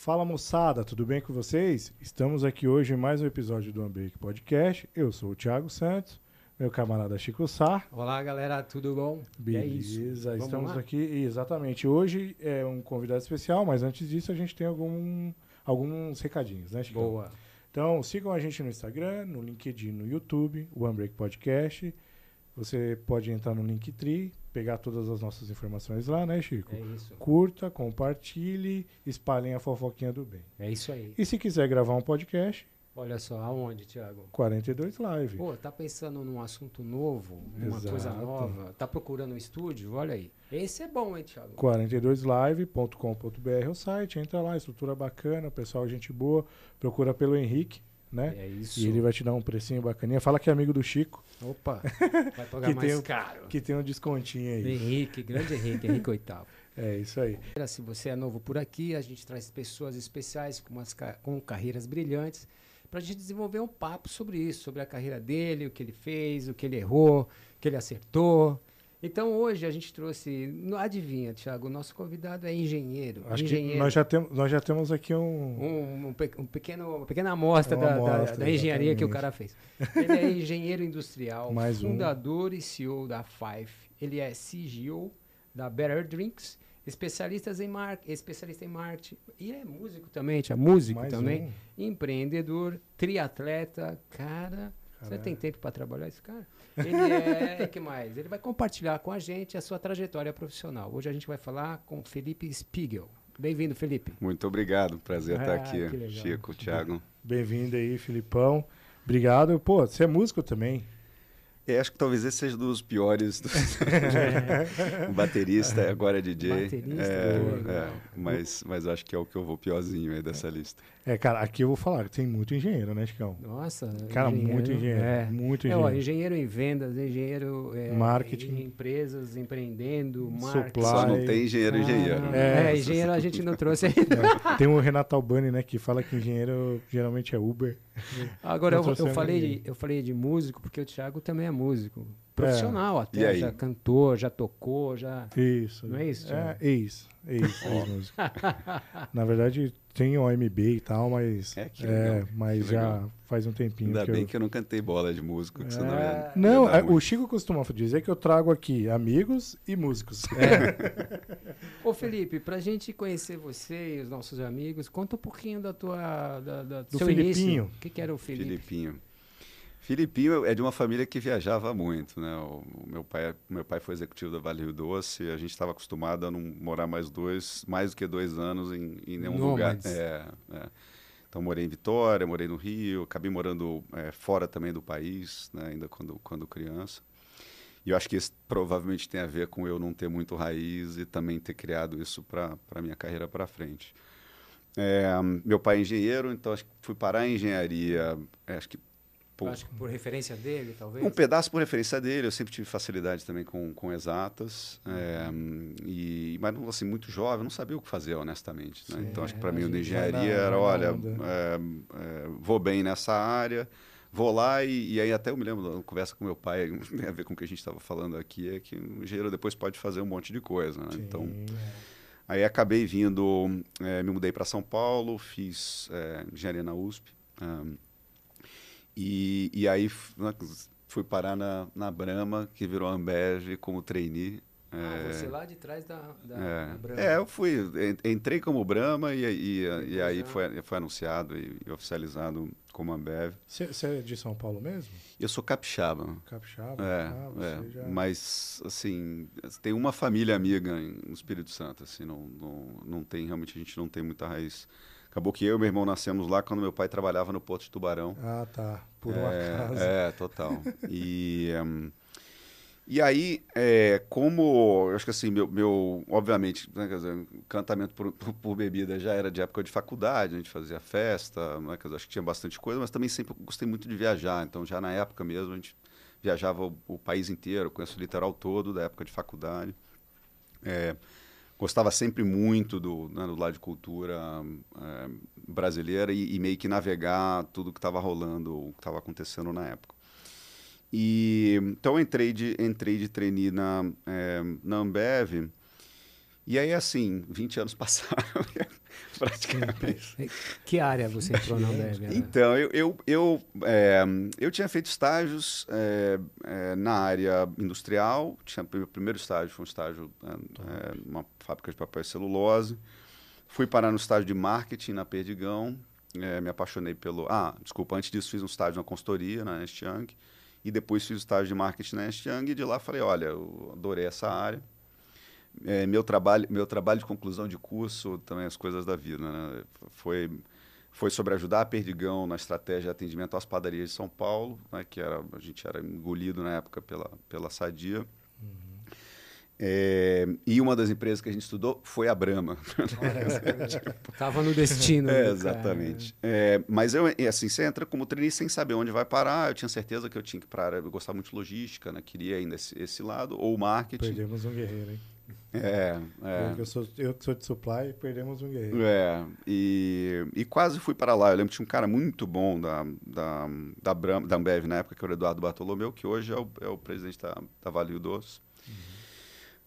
Fala moçada, tudo bem com vocês? Estamos aqui hoje em mais um episódio do Unbreak Podcast. Eu sou o Thiago Santos, meu camarada Chico Sá. Olá galera, tudo bom? Beleza, é estamos lá? aqui. Exatamente. Hoje é um convidado especial, mas antes disso a gente tem algum, alguns recadinhos, né, Chico? Boa. Então sigam a gente no Instagram, no LinkedIn, no YouTube, o Unbreak Podcast. Você pode entrar no Linktree, pegar todas as nossas informações lá, né, Chico? É isso. Curta, compartilhe, espalhem a fofoquinha do bem. É isso aí. E se quiser gravar um podcast, Olha só, aonde, Thiago? 42 Live. Pô, tá pensando num assunto novo, numa Exato. coisa nova, tá procurando um estúdio? Olha aí. Esse é bom, hein, Thiago? 42live.com.br é o site, entra lá, estrutura bacana, pessoal, gente boa. Procura pelo Henrique, né? É isso. E ele vai te dar um precinho bacaninha. Fala que é amigo do Chico. Opa, vai pagar que mais tem, caro. Que tem um descontinho aí. Henrique, grande Henrique, Henrique Oitavo. É isso aí. Se você é novo por aqui, a gente traz pessoas especiais com, umas, com carreiras brilhantes para a gente desenvolver um papo sobre isso, sobre a carreira dele, o que ele fez, o que ele errou, o que ele acertou. Então hoje a gente trouxe, adivinha, Thiago, o nosso convidado é engenheiro. Acho engenheiro. que nós já, tem, nós já temos aqui um... Um, um, um pequeno, uma pequena amostra, da, amostra da, da, engenharia exatamente. que o cara fez. Ele é engenheiro industrial, Mais fundador e CEO da Five. Ele é CGO da Better Drinks especialistas em mar... especialista em marketing. E é músico também, é músico Mais também. Empreendedor, triatleta. Cara, você tem tempo para trabalhar esse cara? Ele é. que mais? Ele vai compartilhar com a gente a sua trajetória profissional. Hoje a gente vai falar com Felipe Spiegel. Bem-vindo, Felipe. Muito obrigado. Prazer ah, estar aqui, Chico, Thiago. Bem-vindo aí, Filipão. Obrigado. Pô, você é músico também. É, acho que talvez esse seja dos piores. Dos... o baterista, agora é DJ. Baterista, é, é, mas, mas acho que é o que eu vou piorzinho aí dessa lista. É, cara, aqui eu vou falar que tem muito engenheiro, né, Chicão? Nossa. Cara, engenheiro, muito engenheiro. É. Muito engenheiro. É, ó, engenheiro em vendas, engenheiro é, marketing. em empresas, empreendendo, marketing. Supply. Só não tem engenheiro ah, engenheiro. É, é, engenheiro a gente não trouxe ainda. É. Tem o Renato Albani, né, que fala que engenheiro geralmente é Uber. Agora, eu, eu, falei eu falei de músico porque o Thiago também é músico. Profissional é. até, já cantou, já tocou, já... Isso. Não é isso? Thiago? É, ex. Ex, ex Na verdade, tem OMB e tal, mas, é, é mas já faz um tempinho. Ainda que bem eu... que eu não cantei bola de músico, que é... senão ia, Não, ia é, o Chico costuma dizer que eu trago aqui amigos e músicos. É. Ô Felipe, pra gente conhecer você e os nossos amigos, conta um pouquinho da tua da, da, do, do seu Filipinho. Início. O que, que era o Felipe? Filipinho. Filipinho é de uma família que viajava muito, né? O, meu pai, meu pai foi executivo da Vale Rio Doce. A gente estava acostumado a não morar mais dois, mais do que dois anos em, em nenhum lugar. É, é. Então morei em Vitória, morei no Rio, acabei morando é, fora também do país, né? Ainda quando quando criança. E eu acho que isso provavelmente tem a ver com eu não ter muito raiz e também ter criado isso para a minha carreira para frente. É, meu pai é engenheiro, então acho que fui parar em engenharia, é, acho que Acho que por referência dele, talvez? Um pedaço por referência dele. Eu sempre tive facilidade também com, com exatas. É, e, mas, assim, muito jovem, não sabia o que fazer, honestamente. Né? Então, acho que para mim, o de engenharia era, olha, é, é, vou bem nessa área, vou lá e, e, aí até eu me lembro da conversa com meu pai, tem a ver com o que a gente estava falando aqui, é que o engenheiro depois pode fazer um monte de coisa. Né? Então, aí acabei vindo, é, me mudei para São Paulo, fiz é, engenharia na USP. Um, e, e aí né, fui parar na, na Brahma, que virou Ambev como trainee. Ah, é, você lá de trás da, da, é, da Brahma. É, eu fui, entrei como Brahma e, e, e aí foi, foi anunciado e, e oficializado como Ambev. Você é de São Paulo mesmo? Eu sou capixaba. Capixaba? É, ah, é. Já... mas assim, tem uma família amiga no Espírito Santo, assim, não, não, não tem, realmente a gente não tem muita raiz Acabou que eu e meu irmão nascemos lá quando meu pai trabalhava no Porto de Tubarão. Ah, tá. Por um é, acaso. É, total. e, um, e aí, é, como, eu acho que assim, meu, meu obviamente, né, dizer, cantamento por, por, por, bebida já era de época de faculdade, a gente fazia festa, né, dizer, acho que tinha bastante coisa, mas também sempre gostei muito de viajar. Então, já na época mesmo, a gente viajava o, o país inteiro, conheço o litoral todo da época de faculdade. É, gostava sempre muito do, né, do lado de cultura é, brasileira e, e, meio que navegar tudo que estava rolando, o que estava acontecendo na época. E, então entrei de, entrei de trainee na, é, na Ambev, e aí assim, 20 anos passaram, praticamente. Que área você entrou na Ambev? Era? Então, eu, eu, eu, é, eu tinha feito estágios é, é, na área industrial. Tinha, meu primeiro estágio foi um estágio é, fábrica de papel e celulose. Fui parar no estágio de marketing na Perdigão. É, me apaixonei pelo... Ah, desculpa, antes disso fiz um estágio na consultoria, na Ernst Young. E depois fiz o estágio de marketing na Ernst Young. E de lá falei, olha, eu adorei essa área é, meu trabalho meu trabalho de conclusão de curso também as coisas da vida né? foi foi sobre ajudar a Perdigão na estratégia de atendimento às padarias de São Paulo né? que era a gente era engolido na época pela pela Sadia. É, e uma das empresas que a gente estudou foi a Brahma estava no destino é, exatamente é, mas eu assim você entra como trainee sem saber onde vai parar eu tinha certeza que eu tinha que para eu gostava muito de logística né? queria ainda esse, esse lado ou marketing perdemos um guerreiro hein é, é. Eu, sou, eu sou de supply, perdemos um guerreiro. É, e, e quase fui para lá. Eu lembro que tinha um cara muito bom da, da, da, Bram, da Ambev na época, que era o Eduardo Bartolomeu, que hoje é o, é o presidente da, da Vale Doce.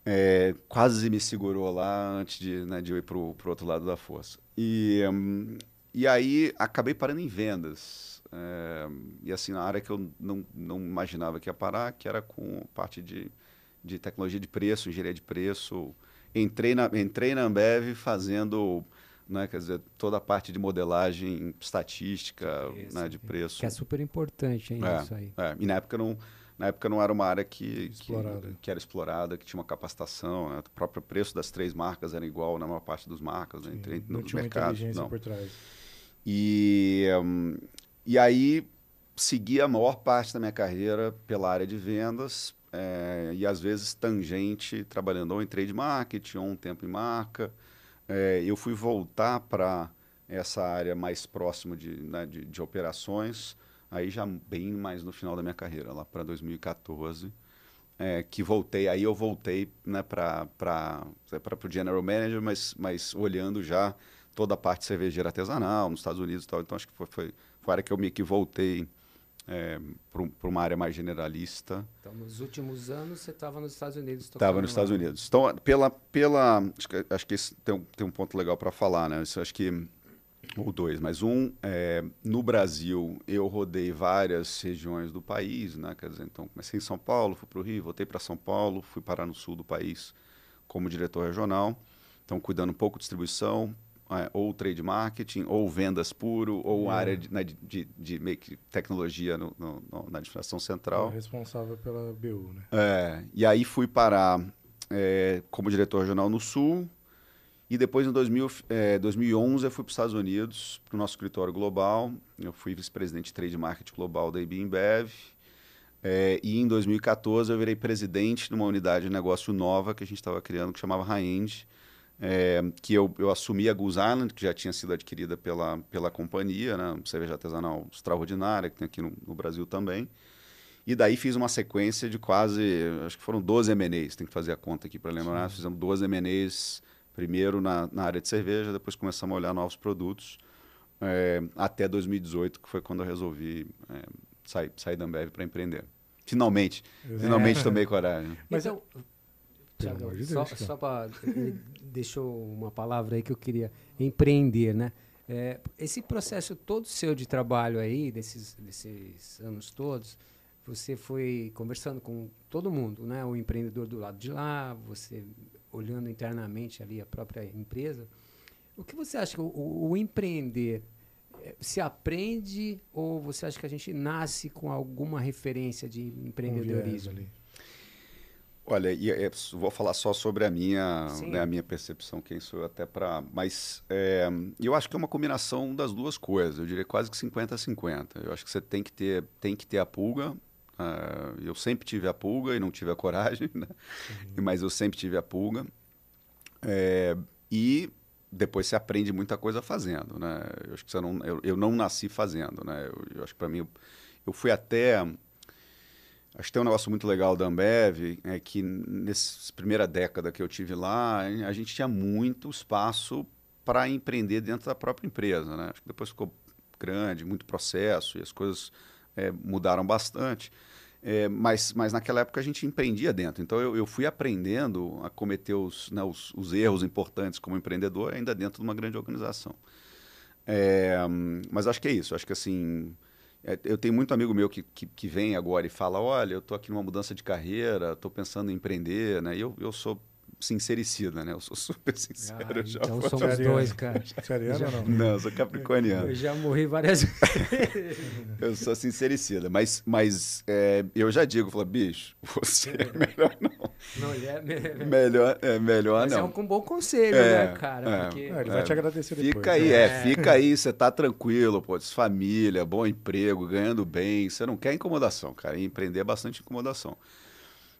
É, quase me segurou lá antes de, né, de eu ir para o outro lado da força. E, um, e aí acabei parando em vendas. É, e assim, na área que eu não, não imaginava que ia parar, que era com parte de de tecnologia de preço, engenharia de preço. Entrei na, entrei na Ambev fazendo né, quer dizer, toda a parte de modelagem estatística isso, né, de preço. Que é super importante, hein, é, isso aí. É. E na época não, na época não era uma área que, que, que, era explorada, que tinha uma capacitação. Né? O próprio preço das três marcas era igual na maior parte dos marcas, né? entre, não tinha mercados. Não. por trás. E, um, e aí segui a maior parte da minha carreira pela área de vendas, é, e às vezes tangente, trabalhando ou em trade marketing ou um tempo em marca. É, eu fui voltar para essa área mais próxima de, né, de, de, operações, aí já bem mais no final da minha carreira, lá para 2014, é, que voltei, aí eu voltei né, para o General Manager, mas, mas olhando já toda a parte cervejeira artesanal nos Estados Unidos e tal, então acho que foi, foi, foi a área que eu meio que voltei é, para uma área mais generalista. Então, nos últimos anos, você estava nos Estados Unidos? Estava nos Estados Unidos. Então, pela, pela, acho que, acho que esse tem, um, tem um ponto legal para falar, né? Isso, acho que ou dois, mas um, é, no Brasil, eu rodei várias regiões do país, né? Quer dizer, então, comecei em São Paulo, fui para o Rio, voltei para São Paulo, fui parar no sul do país como diretor regional. Então, cuidando um pouco de distribuição, é, ou trade marketing, ou vendas puro, ou é. área de, né, de, de, de, tecnologia no, no, no, na administração central. É responsável pela BU, né? É, e aí fui parar é, como diretor regional no Sul, e depois, em 2000, é, 2011, eu fui para os Estados Unidos, para o nosso escritório global. Eu fui vice-presidente de trade marketing global da IB InBev. É, e em 2014, eu virei presidente de uma unidade de negócio nova que a gente estava criando, que chamava High-End, é, que eu, eu assumi a Goose Island, que já tinha sido adquirida pela, pela companhia, né, cerveja artesanal extraordinária, que tem aqui no, no, Brasil também. E daí fiz uma sequência de quase, acho que foram 12 M&As, tem que fazer a conta aqui para lembrar, Sim. fizemos 12 M&As, primeiro na, na área de cerveja, depois começamos a olhar novos produtos, é, até 2018, que foi quando eu resolvi é, sair, sair da Ambev para empreender. Finalmente, é. finalmente tomei coragem. Mas então, Tiagão, de só, só para. deixou uma palavra aí que eu queria. Empreender, né? É, esse processo todo seu de trabalho aí, desses, desses anos todos, você foi conversando com todo mundo, né? O empreendedor do lado de lá, você olhando internamente ali a própria empresa. O que você acha que o, o empreender é, se aprende ou você acha que a gente nasce com alguma referência de empreendedorismo? Um Olha, e, é, vou falar só sobre a minha, né, a minha percepção, quem sou eu até para. Mas é, eu acho que é uma combinação das duas coisas. Eu diria quase que 50 a 50. Eu acho que você tem que ter, tem que ter a pulga. Uh, eu sempre tive a pulga e não tive a coragem, né? Uhum. mas eu sempre tive a pulga. É, e depois você aprende muita coisa fazendo, né? Eu acho que você não, eu, eu não nasci fazendo, né? Eu, eu acho que para mim eu, eu fui até Acho que tem um negócio muito legal da Ambev, é que nessa primeira década que eu tive lá, a gente tinha muito espaço para empreender dentro da própria empresa. Né? Acho que depois ficou grande, muito processo, e as coisas é, mudaram bastante. É, mas, mas naquela época a gente empreendia dentro. Então eu, eu fui aprendendo a cometer os, né, os, os, erros importantes como empreendedor ainda dentro de uma grande organização. É, mas acho que é isso. Acho que assim. É, eu tenho muito amigo meu que, que, que, vem agora e fala: olha, eu estou aqui numa mudança de carreira, estou pensando em empreender. Né? E eu, eu sou sincericida, né? Eu sou super sincero. Ah, já então somos dois, cara. Já, não? Não, eu sou capricorniano. Eu já morri várias vezes. eu sou sincericida, mas, mas é, eu já digo, falo, bicho, você é melhor não. Não, ele é melhor, é melhor mas não. é um com bom conselho, é, né, cara? É, porque... ele vai te agradecer fica depois. Aí, né? é, fica aí, você tá tranquilo, pô, família, bom emprego, ganhando bem, você não quer incomodação, cara. E empreender é bastante incomodação.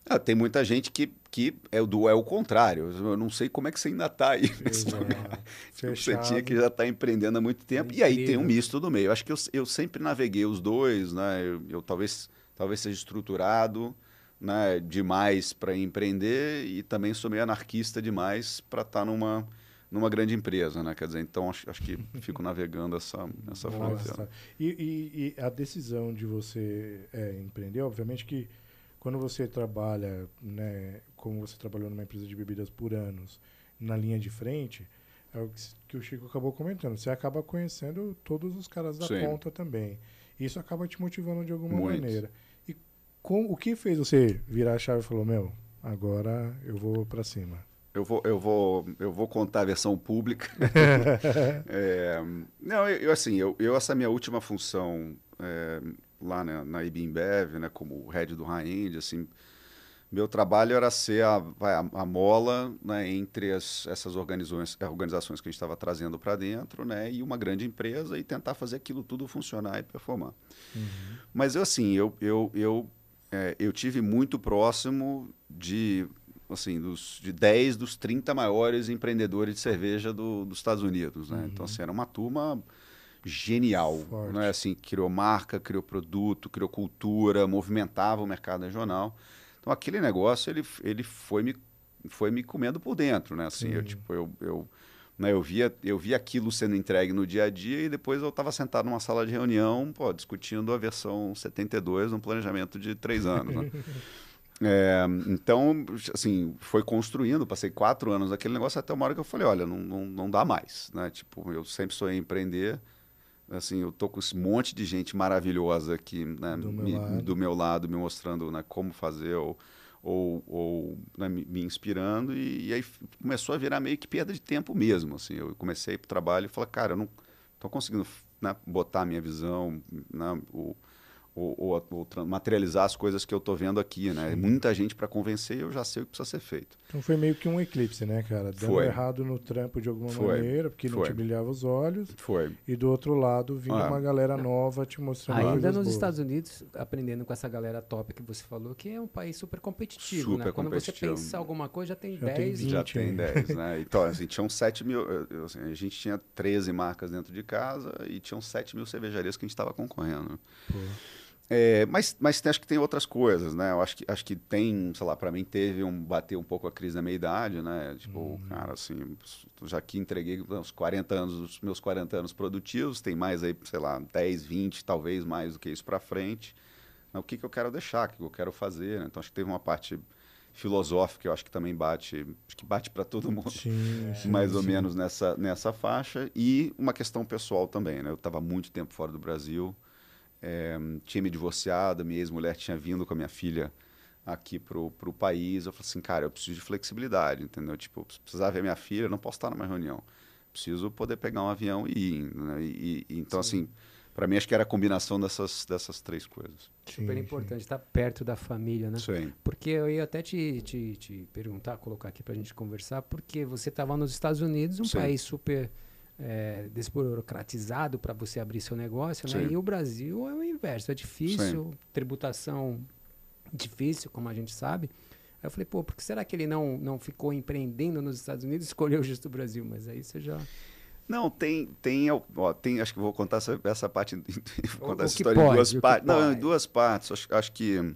Ah, tem muita gente que, que é, do, é o contrário. Eu não sei como é que você ainda está aí nesse lugar. Você tinha que já está empreendendo há muito tempo. É e aí tem um misto do meio. Eu acho que eu, eu sempre naveguei os dois, né? Eu, eu talvez, talvez seja estruturado né, demais para empreender e também sou meio anarquista demais para estar tá numa, numa grande empresa, né? Quer dizer, então acho, acho que fico navegando essa, essa fronteira. E, e, e, a decisão de você é, empreender, obviamente que quando você trabalha, né, como você trabalhou numa empresa de bebidas por anos, na linha de frente, é o que o Chico acabou comentando. Você acaba conhecendo todos os caras da Sim. ponta também. Isso acaba te motivando de alguma Muito. maneira. E com, o que fez você virar a chave e falou, meu, agora eu vou para cima? Eu vou, eu, vou, eu vou contar a versão pública. é, não, eu, assim, eu, eu, essa minha última função é, lá na, na Ibimbev, né, como head do high-end, assim, meu trabalho era ser a, a, a mola né, entre as, essas organizações, organizações que a gente estava trazendo para dentro né, e uma grande empresa e tentar fazer aquilo tudo funcionar e performar. Uhum. Mas eu, assim, eu, eu, eu, é, eu tive muito próximo de assim, dos, de 10 dos 30 maiores empreendedores de cerveja do, dos Estados Unidos. Né? Então, uhum. Então, assim, era uma turma genial. Forte. Né? Assim, criou marca, criou produto, criou cultura, movimentava o mercado regional. Então aquele negócio ele, ele foi, me, foi me comendo por dentro, né? Assim, eu, tipo, eu, eu, né, eu, via, eu via aquilo sendo entregue no dia a dia e depois eu estava sentado numa sala de reunião, pô, discutindo a versão 72 num planejamento de três anos. Né? É, então, assim, foi construindo, passei quatro anos naquele negócio até uma hora que eu falei, olha, não, não, não dá mais, né? Tipo, eu sempre sonhei em empreender, assim, eu tô com esse monte de gente maravilhosa aqui né, do, me, meu do, meu lado, me mostrando né, como fazer ou, ou, ou né, me, inspirando e, e, aí começou a virar meio que perda de tempo mesmo, assim, eu comecei para o trabalho e falei, cara, eu não estou conseguindo né, botar a minha visão, né, o, ou, ou, ou, materializar as coisas que eu estou vendo aqui, né? Sim. Muita gente para convencer, eu já sei o que precisa ser feito. Então foi meio que um eclipse, né, cara? Dando foi. errado no trampo de alguma foi. maneira, porque foi. não te brilhava os olhos. Foi. E do outro lado, vindo ah. uma galera nova te mostrando Ainda nos boas. Estados Unidos, aprendendo com essa galera top que você falou, que é um país super competitivo, super né? Quando você pensa alguma coisa, já tem já 10. Tem 20, já tem 10, né? Então, assim, tinham 7 mil... Assim, a gente tinha 13 marcas dentro de casa e tinham 7 mil cervejarias que a gente estava concorrendo. Pô. É, mas, mas acho que tem outras coisas, né? Eu acho que, acho que tem, sei lá, para mim teve um bater um pouco a crise da meia-idade, né? Tipo, uhum. cara, assim, já que entreguei uns 40 anos, os meus 40 anos produtivos, tem mais aí, sei lá, 10, 20, talvez mais do que isso para frente. Né? O que, que eu quero deixar, o que eu quero fazer, né? Então acho que teve uma parte filosófica, eu acho que também bate, acho que bate para todo mundo, sim, mais sim, ou menos nessa, nessa faixa. E uma questão pessoal também, né? Eu estava muito tempo fora do Brasil, é, tinha me divorciado, minha ex-mulher tinha vindo com a minha filha aqui pro, pro país. Eu falei assim, cara, eu preciso de flexibilidade, entendeu? Tipo, precisar ver minha filha, eu não posso estar numa reunião. Preciso poder pegar um avião e ir. Né? E, e, então, sim. assim, para mim acho que era a combinação dessas, dessas três coisas. Super importante estar perto da família, né? Sim. Porque eu ia até te, te, te perguntar, colocar aqui para a gente conversar, porque você estava nos Estados Unidos, um sim. país super é, desburocratizado para você abrir seu negócio, né? E o Brasil é o inverso, é difícil, Sim. tributação difícil, como a gente sabe. Aí eu falei, pô, por que será que ele não, não ficou empreendendo nos Estados Unidos e escolheu justo o Brasil? Mas aí você já... Não, tem, tem, ó, tem, acho que vou contar essa, essa parte, vou contar essa história pode, em duas partes. Não, em duas partes. Acho, acho que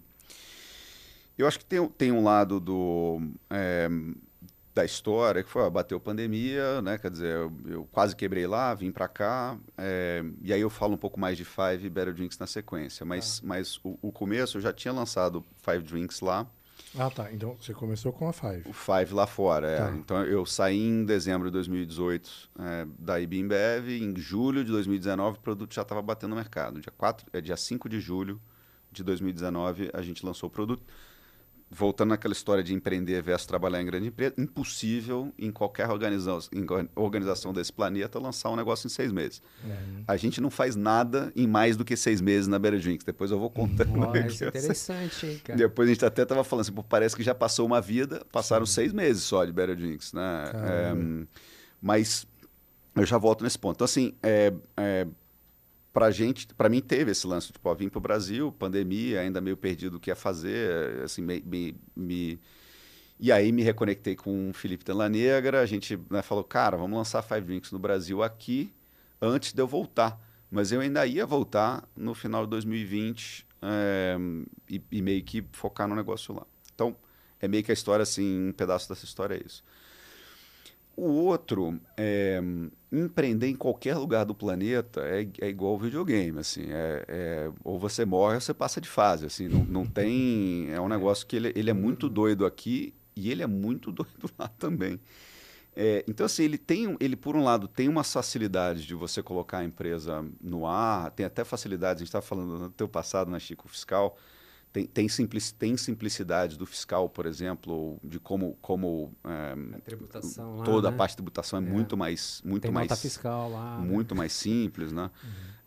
eu acho que tem, tem um lado do é, da história, que foi, ó, bateu pandemia, né? Quer dizer, eu, eu quase quebrei lá, vim para cá, é, e aí eu falo um pouco mais de Five e Better Drinks na sequência. Mas, mas o, o começo, eu já tinha lançado Five Drinks lá, Ah, tá. Então você começou com a Five. o Five lá fora, é. Tá. Então eu saí em dezembro de 2018 é, da IB Embev, em julho de 2019 o produto já estava batendo no mercado. Dia, 4, é, dia 5 de julho de 2019 a gente lançou o produto. Voltando naquela história de empreender versus trabalhar em grande empresa, impossível em qualquer organização, em organização desse planeta lançar um negócio em seis meses. A gente não faz nada em mais do que seis meses na Better Drinks. Depois eu vou contando. Isso é interessante, hein, cara. Depois a gente até estava falando assim, pô, parece que já passou uma vida, passaram seis meses só de Better Drinks, né? É, mas eu já volto nesse ponto. Então, assim, é, é, pra gente, para mim teve esse lance, tipo, ó, vim pro Brasil, pandemia, ainda meio perdido o que ia fazer, assim, me, me, me- E aí me reconectei com o Felipe Tela Negra, a gente né, falou, cara, vamos lançar Five Drinks no Brasil aqui, antes de eu voltar. Mas eu ainda ia voltar no final de 2020 é, e, e meio que focar no negócio lá. Então, é meio que a história, assim, um pedaço dessa história é isso. O outro, é, empreender em qualquer lugar do planeta é, é igual ao videogame, assim, é, é- ou você morre ou você passa de fase, assim, não, não tem, é um negócio que ele, ele é muito doido aqui e ele é muito doido lá também. É, então, assim, ele tem, ele por um lado tem uma facilidade de você colocar a empresa no ar, tem até facilidades, a gente estava falando no teu passado na Chico Fiscal, tem, tem, simplici- tem simplicidade do fiscal, por exemplo, de como, como é, A tributação lá, toda né? a parte de tributação é, É. muito mais muito Tem mais fiscal lá. né? muito mais simples, né?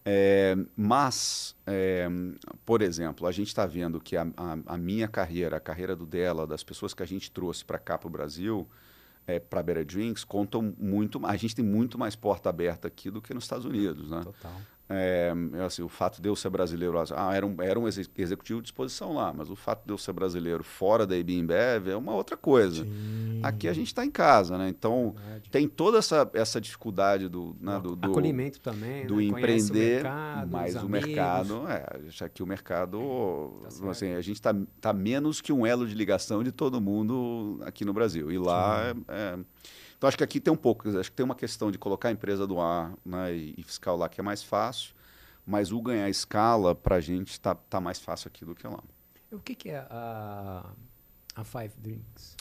É, mas, é, por exemplo, a gente está vendo que a, a- a minha carreira, a carreira do dela, das pessoas que a gente trouxe para cá para o Brasil, para Better Drinks, contam muito. A gente tem muito mais porta aberta aqui do que nos Estados Unidos, né? Total. É, assim, o fato de eu ser brasileiro, ah, era um, era um exe- executivo de exposição lá, mas o fato de eu ser brasileiro fora da IB Embev é uma outra coisa. Sim. Aqui a gente está em casa, né? Então Verdade. tem toda essa, essa dificuldade do, né, do, do, Acolhimento também, do né? Empreender, o mercado, mas os o mercado, é, já que o mercado, Tá assim, a gente está tá menos que um elo de ligação de todo mundo aqui no Brasil. E lá, é, é- então acho que aqui tem um pouco, acho que tem uma questão de colocar a empresa do ar né, e, e fiscal lá que é mais fácil, mas o ganhar escala para a gente está tá mais fácil aqui do que lá. O que, que é a, a Five Drinks?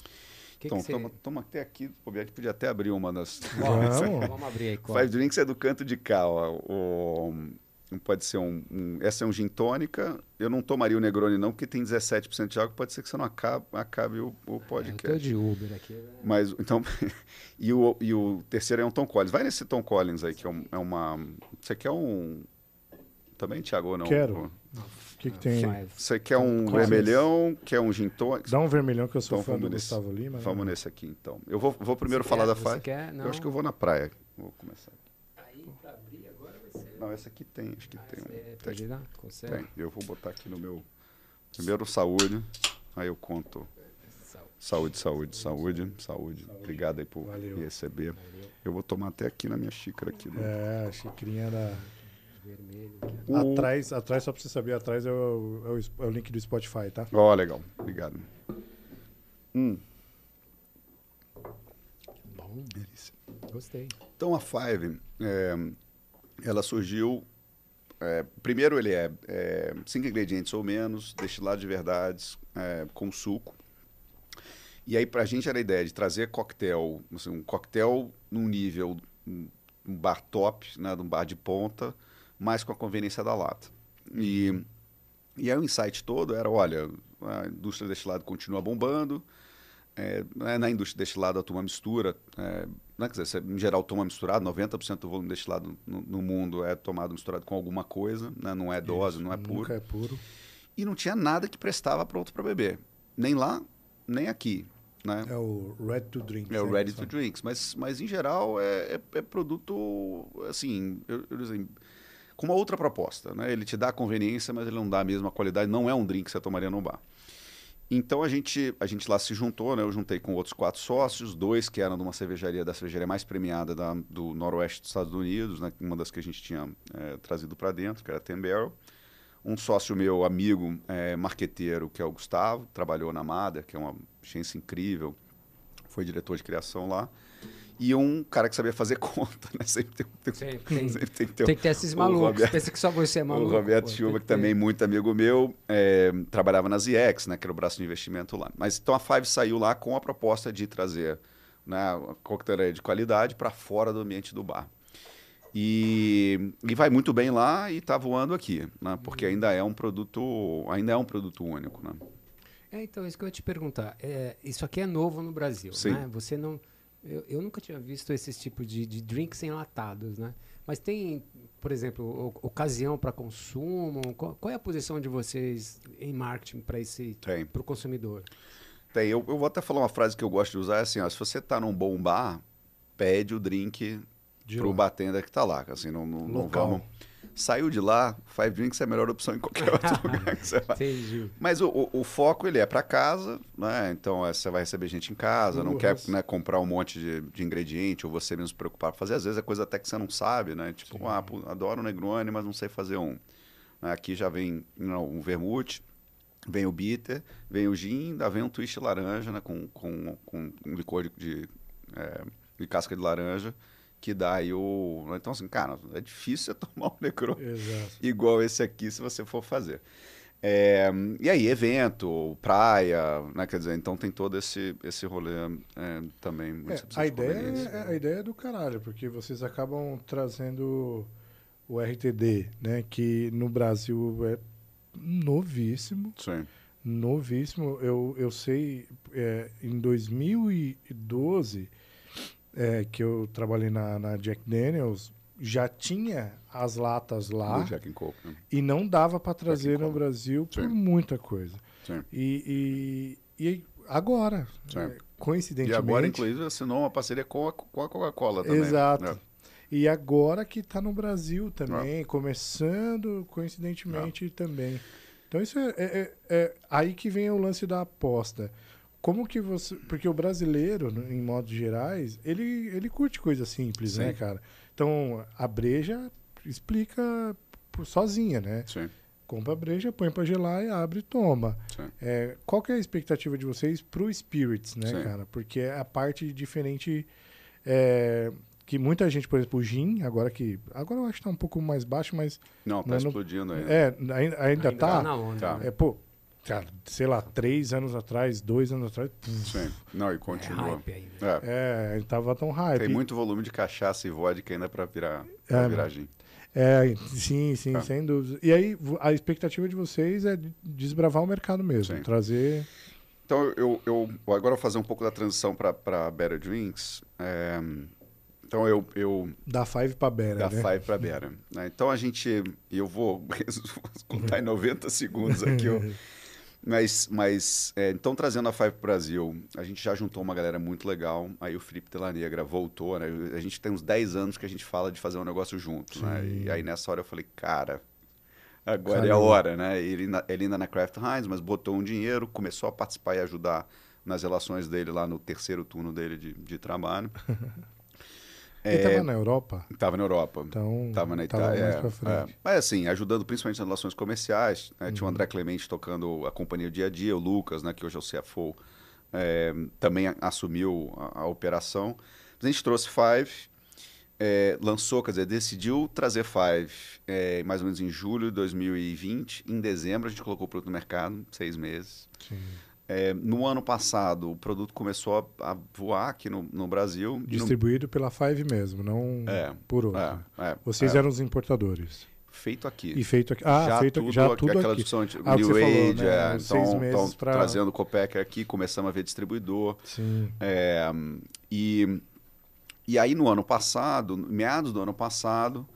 O que então, que você... toma, toma até aqui, o Bianchi podia até abrir uma das... Vamos, Vamos. vamos abrir aí. qual? Five Drinks é do canto de cá. Ó. O, pode ser um, um- Essa é um gin tônica. Eu não tomaria o Negroni, não, porque tem 17% de água. Pode ser que você não acabe, acabe o, o É, eu tô podcast. de Uber aqui. né? Mas, então. e, o, e o terceiro é um Tom Collins. Vai nesse Tom Collins aí, que é, um- é uma. Você quer um. Também, Thiago, ou não? Quero. O que, que tem? Você quer um Collins. vermelhão, quer um gin tônica? Dá um vermelhão que eu sou Então, fã do vamos nesse. Gustavo Lima. né? Vamos nesse aqui, então. Eu vou, vou primeiro Você falar quer- da você Five. quer? Não. Eu acho que eu vou na praia. Vou começar. Aí, pra abrir agora vai ser... Não, essa aqui tem, acho que Ah, tem. um- pode dar? Consegue? Tem. Eu vou botar aqui no meu. Primeiro, saúde. Aí eu conto. Saúde. Saúde, saúde, saúde, saúde. Obrigado aí por Valeu. me receber. Valeu. Eu vou tomar até aqui na minha xícara aqui. né? É, a xicrinha da. Vermelho. O- Atrás, atrás, só pra você saber, atrás é o, é o, é o link do Spotify, tá? Ó, legal. Obrigado. Hum. Bom, delícia. gostei. Então a Five, é, ela surgiu. é, primeiro ele é, é, cinco ingredientes ou menos, destilado de verdades, é, com suco. E aí pra gente era a ideia de trazer coquetel, assim, um coquetel num nível, um, bar top, né, de um bar de ponta, mas com a conveniência da lata. E, e aí o insight todo era, olha, a indústria de destilado continua bombando, é, né, na indústria de destilado a turma mistura, é, né, quer dizer, você, em geral toma misturado, 90% do volume destilado no, no mundo é tomado misturado com alguma coisa, né, não é dose, Isso, não é puro. Nunca é puro. E não tinha nada que prestava para outro para beber, nem lá, nem aqui. Né? É o Ready to Drink. É o né, ready to drinks, mas, mas em geral é, é, é produto assim, eu, eu dizer, com uma outra proposta, né? Ele te dá a conveniência, mas ele não dá a mesma qualidade, não é um drink que você tomaria no bar. Então a gente, a gente lá se juntou, né? Eu juntei com outros quatro sócios, dois que eram de uma cervejaria, da cervejaria mais premiada da, do noroeste dos Estados Unidos, né? Uma das que a gente tinha é, trazido para dentro, que era a Ten Barrel. Um sócio meu, amigo, é, marqueteiro, que é o Gustavo, trabalhou na Mada, que é uma agência incrível, foi diretor de criação lá. E um cara que sabia fazer conta, né? Sempre tem, tem, Sempre tem. sempre tem que ter Tem que ter esses malucos. Roberto- Pensa que só você é maluco. o Roberto Silva, que também é muito amigo meu, é, trabalhava na ZX, né, que era o braço de investimento lá. Mas então a Five saiu lá com a proposta de trazer né, a coquetelaria de qualidade para fora do ambiente do bar. E, e vai muito bem lá e está voando aqui, né, porque ainda é um produto, ainda é um produto único, né? É, então, isso que eu ia te perguntar. É, isso aqui é novo no Brasil, Sim. né? Você não... Eu, eu nunca tinha visto esse tipo de, de drinks enlatados, né? Mas tem, por exemplo, o- ocasião para consumo? Qual, qual é a posição de vocês em marketing para esse para o consumidor? Tem, eu, eu vou até falar uma frase que eu gosto de usar, é assim, ó, se você está num bom bar, pede o drink pro lá. bartender que tá lá, assim, não, não, não vamos... Saiu de lá, Five Drinks é a melhor opção em qualquer outro lugar que você vai. Entendi. Mas o, o- o foco, ele é para casa, né? Então, é, você vai receber gente em casa, não quer né, comprar um monte de, de ingrediente, ou você mesmo se preocupar fazer. Às vezes é coisa até que você não sabe, né? Tipo, ah, pô, adoro Negroni, mas não sei fazer um. Né, Aqui já vem não, um vermute, vem o bitter, vem o gin, ainda vem um twist laranja, né? Com, com, com um licor de, de, é, de casca de laranja, que dá aí o... Então, assim, cara, é difícil você tomar um Negroni Exato. igual esse aqui se você for fazer. É, e aí, evento, praia, né? Quer dizer, então tem todo esse, esse rolê é, também. muito É, a, de ideia é, a ideia é do caralho, porque vocês acabam trazendo o RTD, né? Que no Brasil é novíssimo. Sim, Novíssimo. Eu, eu sei, é, em 2012, é, que eu trabalhei na, na Jack Daniels, já tinha as latas lá Coke. Né? e não dava para trazer no. Brasil por Sim. muita coisa. Sim. E, e, e agora, Sim. é, E coincidentemente... agora, inclusive, assinou uma parceria com a, com a Coca-Cola também. Exato. né? E agora que está no Brasil também, começando coincidentemente também. Então isso é, é- é- é aí que vem o lance da aposta. Como que você. Porque o brasileiro, no- em modos gerais, ele, ele curte coisa simples, Sim. né, cara? Então a breja explica por- sozinha, né? Sim, Compra a breja, põe pra gelar e abre e toma. sim. É, qual que é a expectativa de vocês pro Spirits, né, Sim. cara? Porque é a parte diferente é, que muita gente, por exemplo, o gin, agora que agora eu acho que tá um pouco mais baixo, mas Não, tá Não, não- explodindo aí. é, ainda, ainda tá. na onda. Tá. né? É, pô, cara, sei lá, três anos atrás, dois anos atrás, puf, Sim. Não, e É continua. né? É. é, ele tava tão hype. Tem muito volume de cachaça e vodka ainda para virar, pra É, virar gin. É, sim, sim, Tá. sem dúvida. E aí, a expectativa de vocês é de- desbravar o mercado mesmo, Sim. trazer. Então, eu, eu agora eu vou fazer um pouco da transição para Better Drinks. É, então, eu, eu Da Five pra Bera, da né? Five para Better. né? Então, a gente... Eu vou contar em 90 segundos aqui. ó. Mas, mas é, então, trazendo a Five pro Brasil, a gente já juntou uma galera muito legal. Aí o Felipe Tela Negra voltou, né? A gente tem uns 10 anos que a gente fala de fazer um negócio junto, né? E aí, nessa hora, eu falei, cara... Agora é a hora, né? Ele, ele ainda na Kraft Heinz, mas botou um dinheiro, começou a participar e ajudar nas relações dele lá no terceiro turno dele de, de trabalho. Ele É, tava na Europa, Tava na Europa. então. Tava na Itália. mais é, é. Mas assim, ajudando principalmente nas relações comerciais. né? Uhum. Tinha o André Clemente tocando a companhia o dia a dia, o Lucas, né, que hoje é o CFO, é, também assumiu a, a operação. Mas a gente trouxe Five, é, lançou, quer dizer, decidiu trazer Five é, mais ou menos em julho de 2020. Em dezembro a gente colocou o produto no mercado, seis meses. Sim. É, no ano passado, o produto começou a, a voar aqui no, no Brasil. E no- Distribuído pela Five mesmo, não É, por outra. é, é, Vocês é, eram os importadores. feito aqui. E feito aqui. Ah, feito aqui. Já tudo aquela aqui. discussão de Ah, New Age, falou, né? é, então, seis meses então, pra- trazendo o Copacker aqui, começamos a ver distribuidor. Sim. E, e aí, no ano passado, meados do ano passado,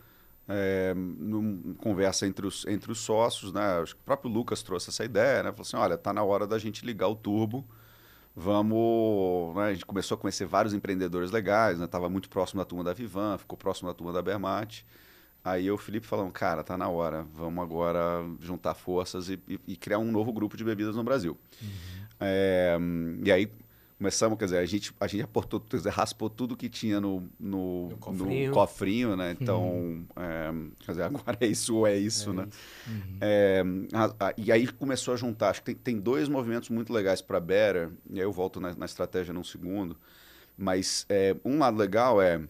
é, numa conversa entre os, entre os sócios, né, acho que o próprio Lucas trouxe essa ideia, né, falou assim, olha, tá na hora da gente ligar o turbo, vamos... né, a gente começou a conhecer vários empreendedores legais, né, tava muito próximo da turma da Vivan, ficou próximo da turma da Bermate, Aí eu e o Felipe falamos, cara, tá na hora, vamos agora juntar forças e, e- e criar um novo grupo de bebidas no Brasil. É, e aí começamos, quer dizer, a gente, a gente aportou, quer dizer, raspou tudo que tinha no, no, No cofrinho. no cofrinho, né? Então, é, quer dizer, agora é isso ou é isso, É né? isso. Uhum. É, a- a- e aí começou a juntar. Acho que tem, tem dois movimentos muito legais para a Better, e aí eu volto na, na estratégia num segundo. Mas é, um lado legal é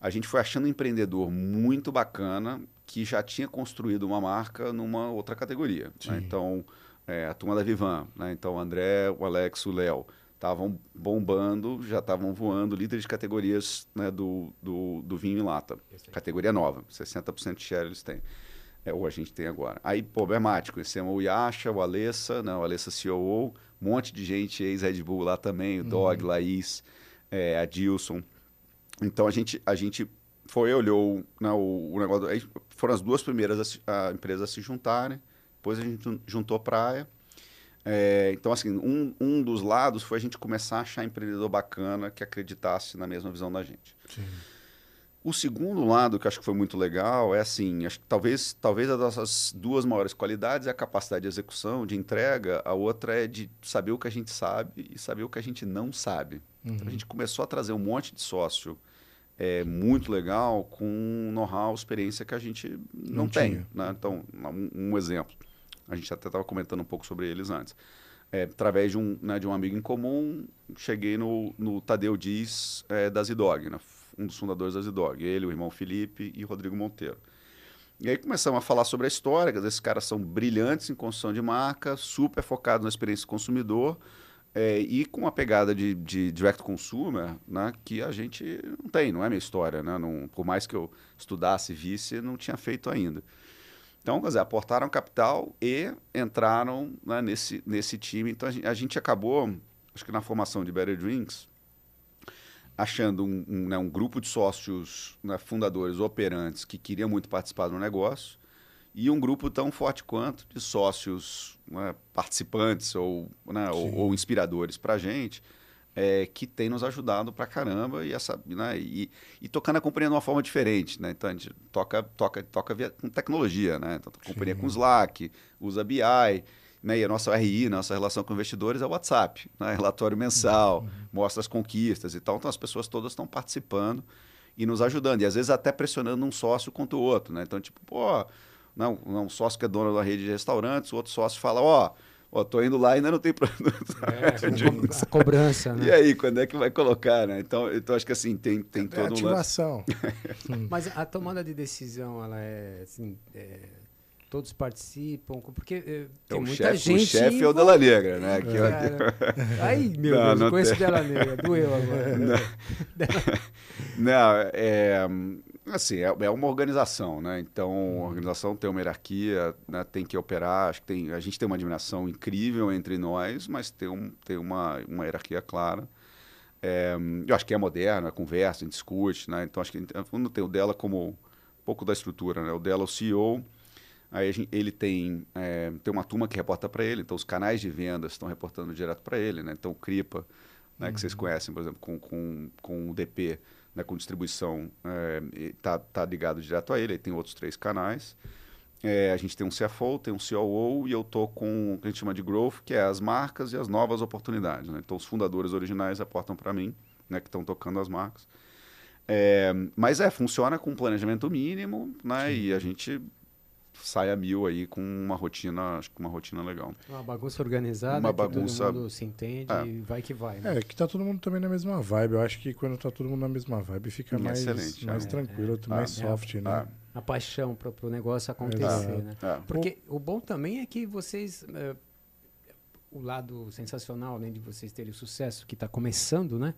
a gente foi achando um empreendedor muito bacana que já tinha construído uma marca numa outra categoria. né? Então, é, a turma da Vivan, né? então o André, o Alex, o Léo, estavam bombando, já estavam voando líderes de categorias né, do, do, do vinho em lata. Categoria nova, 60% de share eles têm. É, ou a gente tem agora. Aí, problemático, conhecemos o Yasha, o Alessa, né, o Alessa COO, um monte de gente ex-Red Bull lá também, o Dog, Laís, é, a Dilson. Então, a gente, a gente foi, olhou né, o, o negócio, aí foram as duas primeiras a, a empresas a se juntarem, depois a gente jun- juntou praia. É, então, assim, um, um dos lados foi a gente começar a achar empreendedor bacana que acreditasse na mesma visão da gente. Sim. O segundo lado, que eu acho que foi muito legal, é assim, acho que talvez, talvez as nossas duas maiores qualidades é a capacidade de execução, de entrega, a outra é de saber o que a gente sabe e saber o que a gente não sabe. Então, a gente começou a trazer um monte de sócio é, muito legal, com know-how, experiência que a gente não, Não tem. né? Então, um, um exemplo, a gente até estava comentando um pouco sobre eles antes. É, através de um, né, de um amigo em comum, cheguei no, no Tadeu Diz é, da Zidog, né? um dos fundadores da Zidog, ele, o irmão Felipe e Rodrigo Monteiro. E aí começamos a falar sobre a história, que esses caras são brilhantes em construção de marca, super focados na experiência do consumidor, é, e com uma pegada de, de direct consumer né, que a gente não tem, não é minha história. Né? Não, por mais que eu estudasse, visse, não tinha feito ainda. Então, quer dizer, aportaram capital e entraram né, nesse, nesse time. Então, a gente, a gente acabou, acho que na formação de Better Drinks, achando um, um, né, um grupo de sócios né, fundadores operantes que queriam muito participar do negócio e um grupo tão forte quanto de sócios né, participantes ou, né, ou, ou inspiradores para a gente, é, que tem nos ajudado para caramba e, essa, né, e, e tocando a companhia de uma forma diferente. Né? Então a gente toca, toca, toca via, com tecnologia, né? então, a companhia Sim. com Slack, usa BI, né? e a nossa RI, nossa relação com investidores é o WhatsApp, né? relatório mensal, mostra as conquistas e tal. Então as pessoas todas estão participando e nos ajudando, e às vezes até pressionando um sócio contra o outro. Né? Então, tipo, pô, não, um sócio que é dono da rede de restaurantes, o outro sócio fala, ó, ó, tô indo lá e ainda não tem produto. É, a cobrança, né? E aí, quando é que vai colocar, né? Então, então acho que assim, tem, tem É todo um lance. ativação. Mas a tomada de decisão, ela é assim, é, todos participam, porque é, É tem o muita chefe, gente. o chefe é o. Della Negra, né? Que eu- Cara, Ai, meu Não, Deus, não eu conheço tem. Della Negra, doeu agora. Não, é assim, é, é uma organização, né? Então, a organização tem uma hierarquia, né? tem que operar. Acho que tem, a gente tem uma admiração incrível entre nós, mas tem, um, tem uma, uma hierarquia clara. É, eu acho que é moderno, é conversa, a gente discute, né? Então, acho que no tem o dela como um pouco da estrutura, né? O dela é o CEO, aí gente- ele tem, é, tem uma turma que reporta para ele, então os canais de vendas estão reportando direto para ele, né? Então, o Cripa, né, que vocês conhecem, por exemplo, com, com, com o DP, né, com distribuição, está tá ligado direto a ele, aí tem outros três canais. É, a gente tem um CFO, tem um COO e eu tô com o que a gente chama de growth, que é as marcas e as novas oportunidades. Né? Então, os fundadores originais aportam para mim, né, que estão tocando as marcas. É, mas é, funciona com planejamento mínimo, né? E a gente sai a mil aí com uma rotina, acho que uma rotina legal. Uma bagunça organizada, Uma que bagunça- todo mundo se entende É. e vai que vai. Né? É, que tá todo mundo também na mesma vibe. Eu acho que quando tá todo mundo na mesma vibe, fica Hum, mais, excelente, mais é. tranquilo, É. mais É. soft, né? A paixão para o negócio acontecer, Exato. né? é. Porque o bom também é que vocês. eh, o lado sensacional, além de vocês terem o sucesso que está começando, né?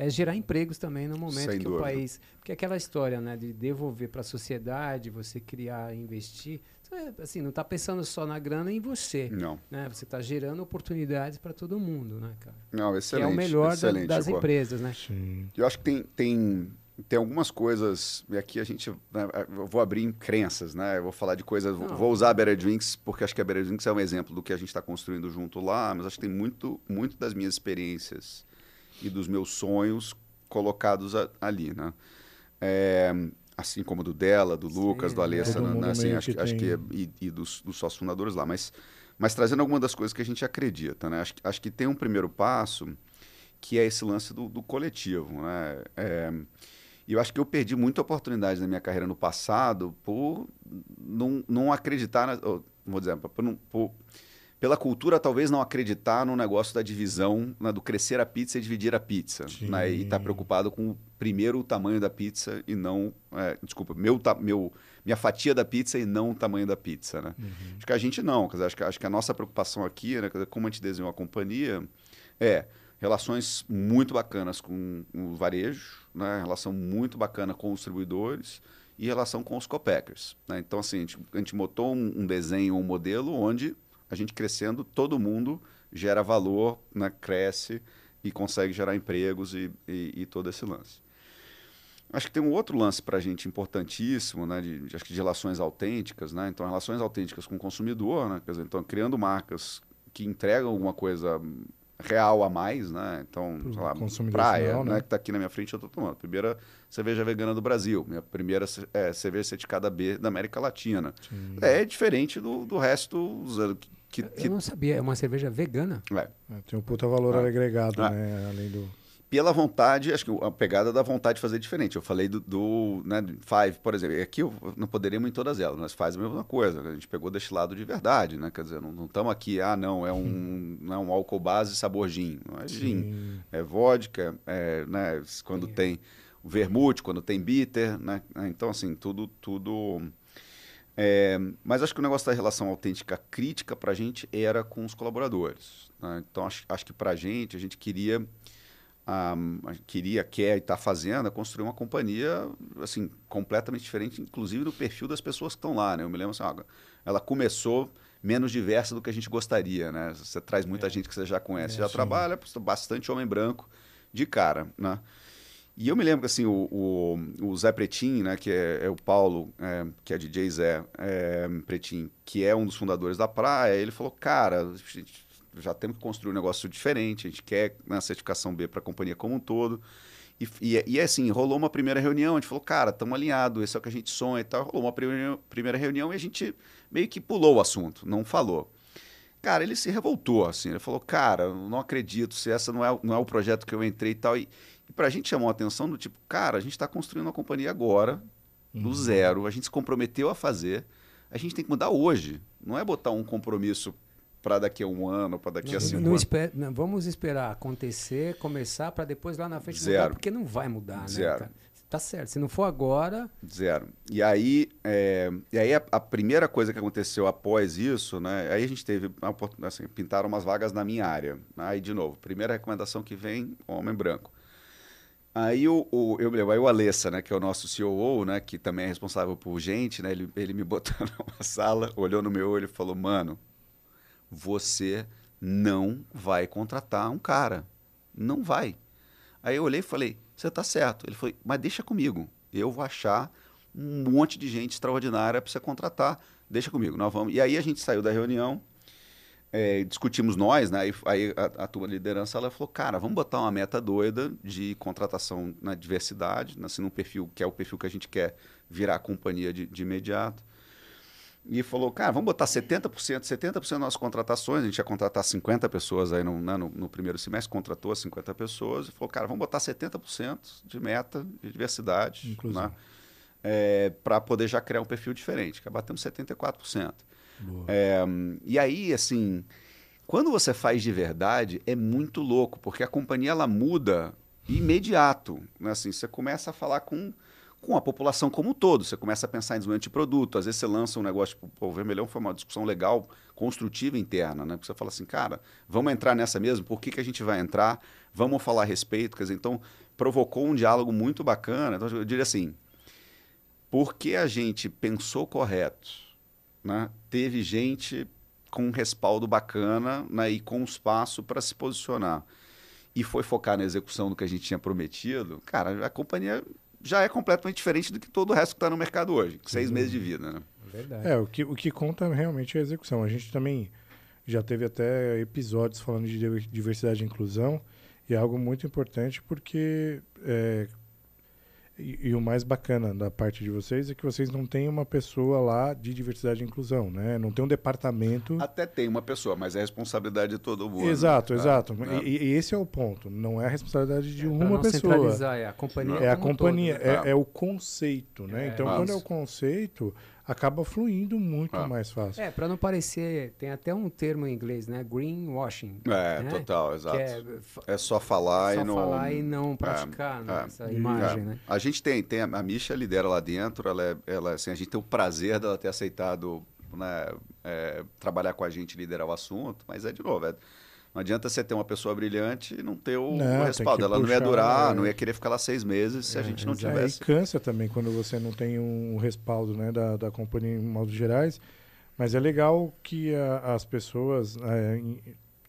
É gerar empregos também no momento Sem que dúvida. o país. Porque aquela história, né? De devolver para a sociedade, você criar, investir. você, Assim, não está pensando só na grana em você. Não, Né? Você está gerando oportunidades para todo mundo, né, cara? não, Que excelente. é o melhor da- das empresas, né? Sim. Eu acho que tem, tem, tem algumas coisas, e aqui a gente, né, eu vou abrir em crenças, né? Eu vou falar de coisas, vou- Não. vou usar a Better Drinks, porque acho que a Better Drinks é um exemplo do que a gente está construindo junto lá, mas acho que tem muito, muito das minhas experiências e dos meus sonhos colocados a- ali, né? É, assim como do dela, do Lucas, Sim, do Alessa, todo né? mundo assim, acho, que acho que é, e, e dos, dos sócios fundadores lá, mas, mas trazendo algumas das coisas que a gente acredita, né? Acho, que- acho que tem um primeiro passo que é esse lance do, do coletivo. Né? É, e eu acho que eu perdi muita oportunidade na minha carreira no passado por não, não acreditar, na, vou dizer, por, por, pela cultura talvez não acreditar no negócio da divisão, né, do crescer a pizza e dividir a pizza. Né, e estar tá preocupado com primeiro o tamanho da pizza e não. É, desculpa, meu, meu, minha fatia da pizza e não o tamanho da pizza. Né? Uhum. Acho que a gente não. Dizer, acho, que, acho que a nossa preocupação aqui, né, como a gente desenhou a companhia, é relações muito bacanas com o varejo, né? relação muito bacana com os distribuidores e relação com os copackers. Né? Então, assim, a gente, a gente montou um, um, desenho, um modelo onde a gente crescendo, todo mundo gera valor, né? cresce e consegue gerar empregos e, e, e todo esse lance. Acho que tem um outro lance para a gente importantíssimo, né, de, de, acho que de relações autênticas, né? Então, relações autênticas com o consumidor, né? Quer dizer, então, criando marcas que entregam alguma coisa real a mais, né? Então, sei lá, praia, final, né? né? Que está aqui na minha frente, eu estou tomando. Primeira cerveja vegana do Brasil, minha primeira é, cerveja certificada B da América Latina. Sim. É diferente do, do resto que, que, Eu não sabia, é uma cerveja vegana. É. é tem um puta valor é. agregado, é. né? Além do pela vontade, acho que a pegada da vontade de fazer diferente. Eu falei do, do né, Five, por exemplo. Aqui eu não poderíamos em todas elas, mas faz a mesma coisa. A gente pegou deste lado de verdade, né? Quer dizer, não estamos aqui, ah, não, é um, não é um álcool base sabor gin. Não é gin, é vodka, é, né, quando Sim. tem o vermute, quando tem bitter, né? Então, assim, tudo... tudo é, mas acho que o negócio da relação autêntica crítica para a gente era com os colaboradores. Né? Então, acho, acho que para a gente, a gente queria um, queria, quer e está fazendo é construir uma companhia assim completamente diferente, inclusive do perfil das pessoas que estão lá. Né? Eu me lembro assim, ó, ela começou menos diversa do que a gente gostaria. Né? Você traz muita é. gente que você já conhece, é, já sim. trabalha, bastante homem branco de cara. Né? E eu me lembro que assim, o, o, o Zé Pretim, né, que é, é o Paulo, é, que é DJ Zé é, Pretim, que é um dos fundadores da praia, ele falou, cara, já temos que construir um negócio diferente, a gente quer né, certificação B para a companhia como um todo. E, e, e, assim, rolou uma primeira reunião, a gente falou, cara, estamos alinhados, esse é o que a gente sonha e tal. Rolou uma primeira, primeira reunião e a gente meio que pulou o assunto, não falou. Cara, ele se revoltou, assim, ele falou, cara, não acredito, se essa não é, não é o projeto que eu entrei e tal. E, e para a gente chamou a atenção do tipo, cara, a gente está construindo uma companhia agora, do uhum. zero, a gente se comprometeu a fazer, a gente tem que mudar hoje. Não é botar um compromisso para daqui a um ano, para daqui a cinco não anos. Esper, não, vamos esperar acontecer, começar, para depois lá na frente Zero. mudar, porque não vai mudar, né, Zero. né, cara? Tá certo. Se não for agora. Zero. E aí, é, e aí a, a, primeira coisa que aconteceu após isso, né? Aí a gente teve, assim, pintaram umas vagas na minha área. Aí, de novo, primeira recomendação que vem, homem branco. Aí o, o, eu me lembro, aí o Alessa, né, que é o nosso COO, né, que também é responsável por gente, né, ele, ele me botou numa sala, olhou no meu olho e falou, mano, você não vai contratar um cara. Não vai. Aí eu olhei e falei, você está certo. Ele falou, mas deixa comigo. Eu vou achar um monte de gente extraordinária para você contratar. Deixa comigo, nós vamos. E aí a gente saiu da reunião, é, discutimos nós, né? Aí a, a tua liderança ela falou, cara, vamos botar uma meta doida de contratação na diversidade, assim, num perfil que é o perfil que a gente quer virar a companhia de, de imediato. E falou, cara, vamos botar 70%, 70% das nossas contratações, a gente ia contratar 50 pessoas aí no, né, no, no, primeiro semestre, contratou 50 pessoas, e falou, cara, vamos botar 70% de meta de diversidade, né, é, para poder já criar um perfil diferente, que batemos 74%. É, e aí, assim, quando você faz de verdade, é muito louco, porque a companhia ela muda imediato, né, assim, você começa a falar com com a população como um todo. Você começa a pensar em desenvolvimento de produto, às vezes você lança um negócio, tipo, o vermelhão foi uma discussão legal, construtiva interna, né? Porque você fala assim, cara, vamos entrar nessa mesmo? Por que, que a gente vai entrar? Vamos falar a respeito? Quer dizer, então, provocou um diálogo muito bacana. Então, eu diria assim, porque a gente pensou correto, né? teve gente com um respaldo bacana né? e com espaço para se posicionar e foi focar na execução do que a gente tinha prometido, cara, a companhia já é completamente diferente do que todo o resto que está no mercado hoje. Seis uhum. meses de vida, né? Verdade. É, o que, o que conta realmente é a execução. A gente também já teve até episódios falando de diversidade e inclusão, e é algo muito importante porque é, E, e, o mais bacana da parte de vocês é que vocês não têm uma pessoa lá de diversidade e inclusão, né? Não tem um departamento. Até tem uma pessoa, mas é a responsabilidade de todo mundo. Exato, né? exato. É. E, e, esse é o ponto. Não é a responsabilidade de é, uma não pessoa. Centralizar, é a companhia. É a companhia, todo, né? é, é, o conceito, né? É, então, quando é o conceito, acaba fluindo muito ah. mais fácil. É, para não parecer, tem até um termo em inglês, né? Greenwashing. É, né? total, exato. É, é, só falar só e não falar e não praticar né? essa imagem, né? A gente tem, tem a, a Misha lidera lá dentro, ela é, ela assim, a gente tem o prazer dela ter aceitado né, é, trabalhar com a gente, liderar o assunto, mas é de novo, é, não adianta você ter uma pessoa brilhante e não ter o, não, o respaldo. Ela puxar, não ia durar, é. não ia querer ficar lá seis meses se é, a gente não tivesse. É, e cansa também quando você não tem um respaldo né, da, da companhia em modos gerais. Mas é legal que a, as pessoas, é,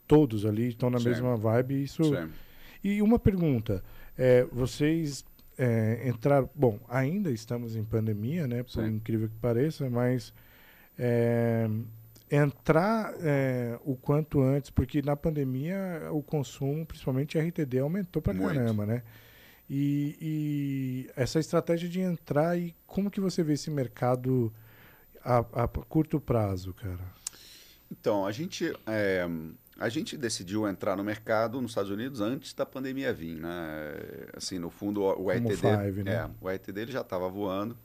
todos ali, estão na Sim. mesma vibe. Isso... Sim. E uma pergunta: é, vocês é, entraram. Bom, ainda estamos em pandemia, né? Por Sim. incrível que pareça, mas é, entrar é, o quanto antes, porque na pandemia o consumo, principalmente RTD, aumentou pra Muito. caramba, né? E, e, essa estratégia de entrar e como que você vê esse mercado a, a curto prazo, cara? Então, a gente, é, a gente decidiu entrar no mercado nos Estados Unidos antes da pandemia vir, né? Assim, no fundo, o, o RTD, five, né? é, o RTD ele já estava voando.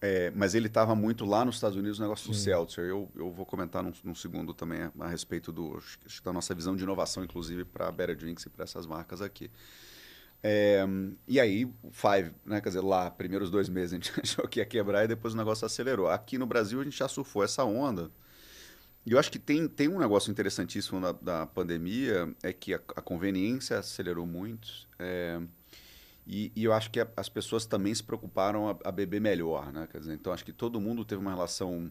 É, mas ele estava muito lá nos Estados Unidos, o negócio Sim. do Seltzer. Eu, eu vou comentar num, num, segundo também a, a respeito do, da nossa visão de inovação, inclusive, para a Better Drinks e para essas marcas aqui. É, e aí, o Five, né, quer dizer, lá, primeiros dois meses a gente achou que ia quebrar e depois o negócio acelerou. Aqui no Brasil a gente já surfou essa onda. E eu acho que tem, tem um negócio interessantíssimo da, da pandemia, é que a, a conveniência acelerou muito. É, e, e, eu acho que a, as pessoas também se preocuparam a, a, beber melhor, né? Quer dizer, então acho que todo mundo teve uma relação,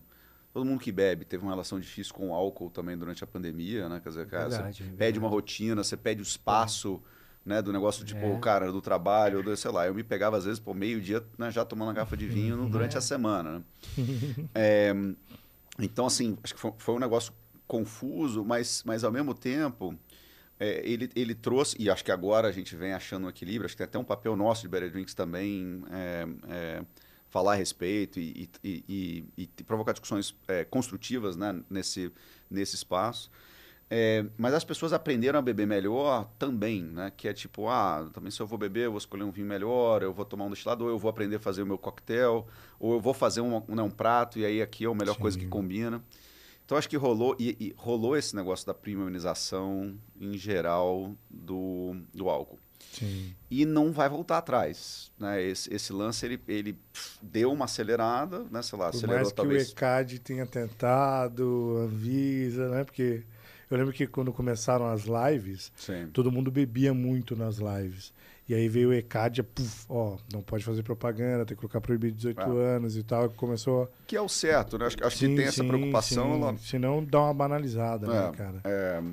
todo mundo que bebe teve uma relação difícil com o álcool também durante a pandemia, né? Quer dizer, cara, verdade, você verdade. pede uma rotina, você pede o espaço, né? Do negócio tipo, é. cara, do trabalho, do, sei lá, eu me pegava às vezes por meio dia, né, já tomando uma garrafa de vinho uhum. durante é. a semana, né? é, então assim, acho que foi, foi um negócio confuso, mas, mas ao mesmo tempo é, ele, ele trouxe, e acho que agora a gente vem achando um equilíbrio, acho que tem até um papel nosso de Better Drinks também é, é, falar a respeito e, e, e, e provocar discussões é, construtivas né, nesse, nesse espaço. É, mas as pessoas aprenderam a beber melhor também, né? Que é tipo, ah, também se eu vou beber, eu vou escolher um vinho melhor, eu vou tomar um destilado, ou eu vou aprender a fazer o meu coquetel, ou eu vou fazer um, um, um prato, e aí aqui é a melhor Sim. coisa que combina. Então acho que rolou e, e, rolou esse negócio da premiumização em geral do, do álcool. Sim. E não vai voltar atrás. Né? Esse, esse lance ele, ele deu uma acelerada, né? Sei lá, Por acelerou mais que talvez. o ECAD tenha tentado, avisa, né? Porque eu lembro que quando começaram as lives, Sim. todo mundo bebia muito nas lives. E aí veio o ECAD, puf, ó, não pode fazer propaganda, tem que colocar proibido 18 ah. anos e tal. Começou. Que é o certo, né? Acho, acho sim, que tem sim, essa preocupação. Sim. Ela... Senão dá uma banalizada, né, é, né, cara? É,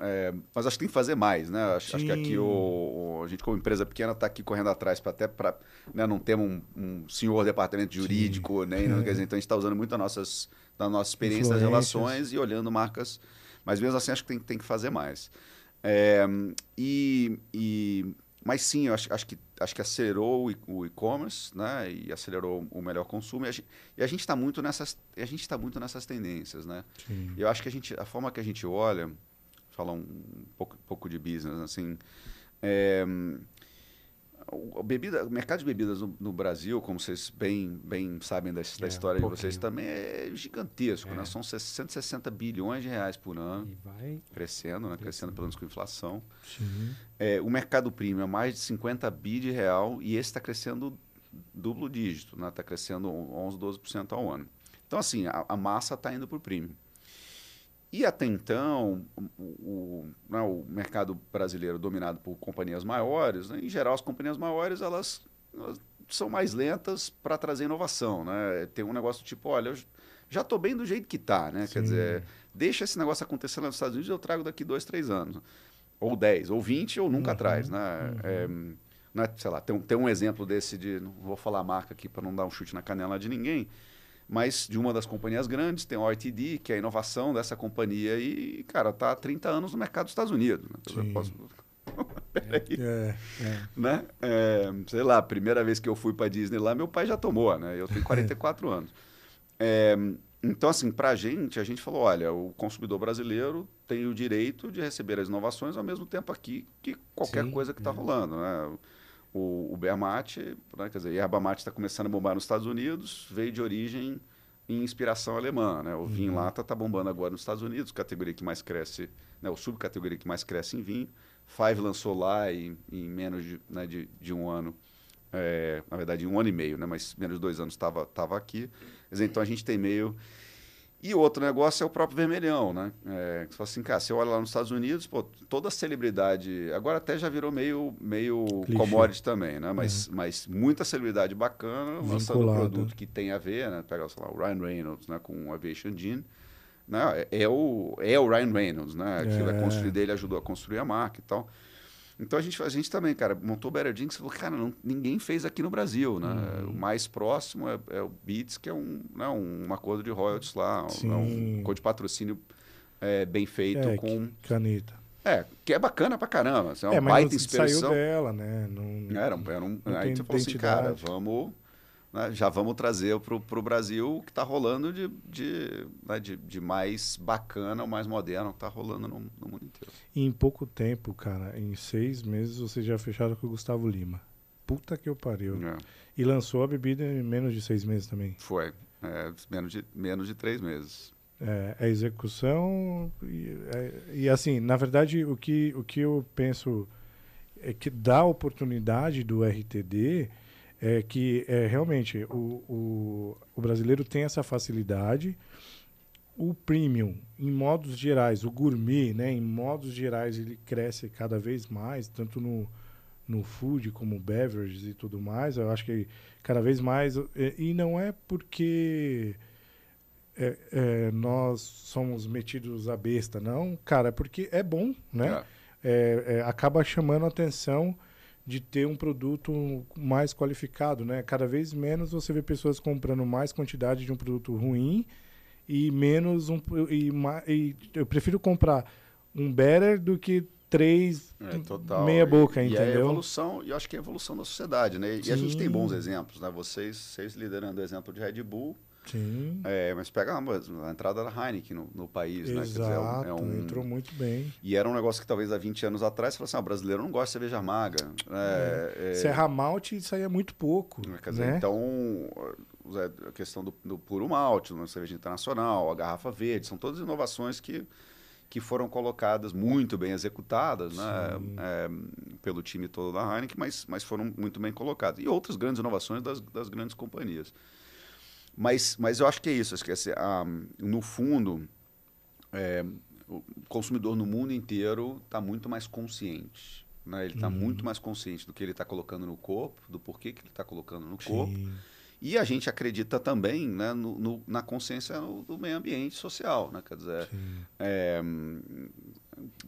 é, mas acho que tem que fazer mais, né? Acho, acho que aqui o, o, a gente, como empresa pequena, está aqui correndo atrás para até para né, não ter um, um, senhor departamento jurídico, nem, né? dizer, então a gente está usando muito as nossas, da nossa experiência das relações e olhando marcas. Mas mesmo assim, acho que tem, tem que fazer mais. É, e, e mas sim, eu acho, acho, que, acho que acelerou o e-commerce, né? E acelerou o melhor consumo. E a gente está muito nessas, a gente está muito nessas tendências, né? Sim. E eu acho que a gente, a forma que a gente olha, falar um pouco, pouco de business, assim, é, o, bebida, o mercado de bebidas no, no, Brasil, como vocês bem, bem sabem da, da é, história um de vocês também, é gigantesco. Né? É. Né? São 160 bilhões de reais por ano. E vai crescendo, né? crescendo pelo menos com inflação. É, o mercado premium é mais de 50 bi de real e esse está crescendo duplo dígito, está né? Tá crescendo 11, 12% ao ano. Então, assim, a, a massa está indo para o premium. E até então, o, o, né, o, mercado brasileiro dominado por companhias maiores, né, em geral as companhias maiores elas, elas são mais lentas para trazer inovação. Né? Tem um negócio tipo, olha, eu já estou bem do jeito que está. Né? Quer dizer, deixa esse negócio acontecer nos Estados Unidos eu trago daqui dois, três anos. Ou dez, ou vinte, ou nunca uhum, traz. Né? Uhum. É, é, sei lá, tem, tem um exemplo desse de, não vou falar a marca aqui para não dar um chute na canela de ninguém, mas de uma das companhias grandes, tem o RTD, que é a inovação dessa companhia, e, cara, está há 30 anos no mercado dos Estados Unidos. Né? Posso... peraí. É, é. Né? É, sei lá, primeira vez que eu fui para Disney lá, meu pai já tomou, né? Eu tenho 44 anos. É, então, assim, para a gente, a gente falou, olha, o consumidor brasileiro tem o direito de receber as inovações ao mesmo tempo aqui que qualquer Sim, coisa que está é. rolando, né? O, o beer mate, né? quer dizer, a erva mate está começando a bombar nos Estados Unidos, veio de origem em inspiração alemã, né? O vinho lata está bombando agora nos Estados Unidos, categoria que mais cresce, né? O subcategoria que mais cresce em vinho. Five lançou lá em, em menos de, né, de, de um ano, é, na verdade, em um ano e meio, né? Mas menos de dois anos estava tava aqui. Dizer, então a gente tem meio. E outro negócio é o próprio vermelhão, né? É, que você fala assim, cara, você olha lá nos Estados Unidos, pô, toda celebridade. Agora até já virou meio, meio Clichê. commodity também, né? Mas, mas muita celebridade bacana lançando um produto que tem a ver, né? Pega, sei lá, o Ryan Reynolds, né? Com o Aviation Gin. Né? É, é o, é o Ryan Reynolds, né? Aquilo é. É. construído dele, ajudou a construir a marca e tal. Então a gente, a gente também, cara, montou o Better Drinks e falou, cara, não- ninguém fez aqui no Brasil, né? Uhum. O mais próximo é, é o Beats, que é um, né, um acordo de royalties lá, um- é um Sim. acordo de patrocínio é, bem feito É, com... Caneta. É, que é bacana pra caramba. assim, É uma É, mas baita não saiu inspiração. dela, né? Não, Era, um- era um, Não aí você falou assim, cara, vamos, né, já vamos trazer pro, pro Brasil o que tá rolando de, de, né, de, de mais bacana, o mais moderno que tá rolando no, no mundo inteiro. Em pouco tempo, cara, em seis meses vocês já fecharam com o Gustavo Lima. Puta que eu pariu. É, E lançou a bebida em menos de seis meses também. foi. É, menos, de, menos de três meses. É, é execução e, é- e, assim, na verdade, o que, o que eu penso é que dá oportunidade do RTD é que é, realmente o, o, o brasileiro tem essa facilidade. O premium, em modos gerais, o gourmet, né, em modos gerais, ele cresce cada vez mais, tanto no, no food como beverages e tudo mais. Eu acho que cada vez mais. E, e não é porque é, é, nós somos metidos a besta, não, cara, é porque é bom, né? É. É, é, acaba chamando a atenção de ter um produto mais qualificado, né? Cada vez menos você vê pessoas comprando mais quantidade de um produto ruim e menos um e, e eu prefiro comprar um better do que três É, meia boca, e, E é a entendeu? evolução, e eu acho que é a evolução da sociedade, né? E a gente tem Sim. bons exemplos, né? Vocês, vocês liderando o exemplo de Red Bull, Sim. é, mas pega a, a entrada da Heineken no, no país, né? Dizer, é um- Exato, é um, entrou muito bem. E era um negócio que talvez há 20 anos atrás, você falou assim, ah, o brasileiro não gosta de cerveja amarga. É, é, Serra Malte é muito pouco, Quer dizer, né? então, a questão do, do puro malte, uma cerveja internacional, a garrafa verde, são todas inovações que, que foram colocadas muito bem executadas né, é, pelo time todo da Heineken, mas, mas foram muito bem colocadas. E outras grandes inovações das, das grandes companhias. Mas, mas eu acho que é isso. Assim, ah, no fundo, é, o consumidor no mundo inteiro está muito mais consciente. Né? Ele está Uhum. muito mais consciente do que ele está colocando no corpo, do porquê que ele está colocando no corpo. Sim. E a gente acredita também né, no- no- na consciência do meio ambiente social. Né? Quer dizer, é,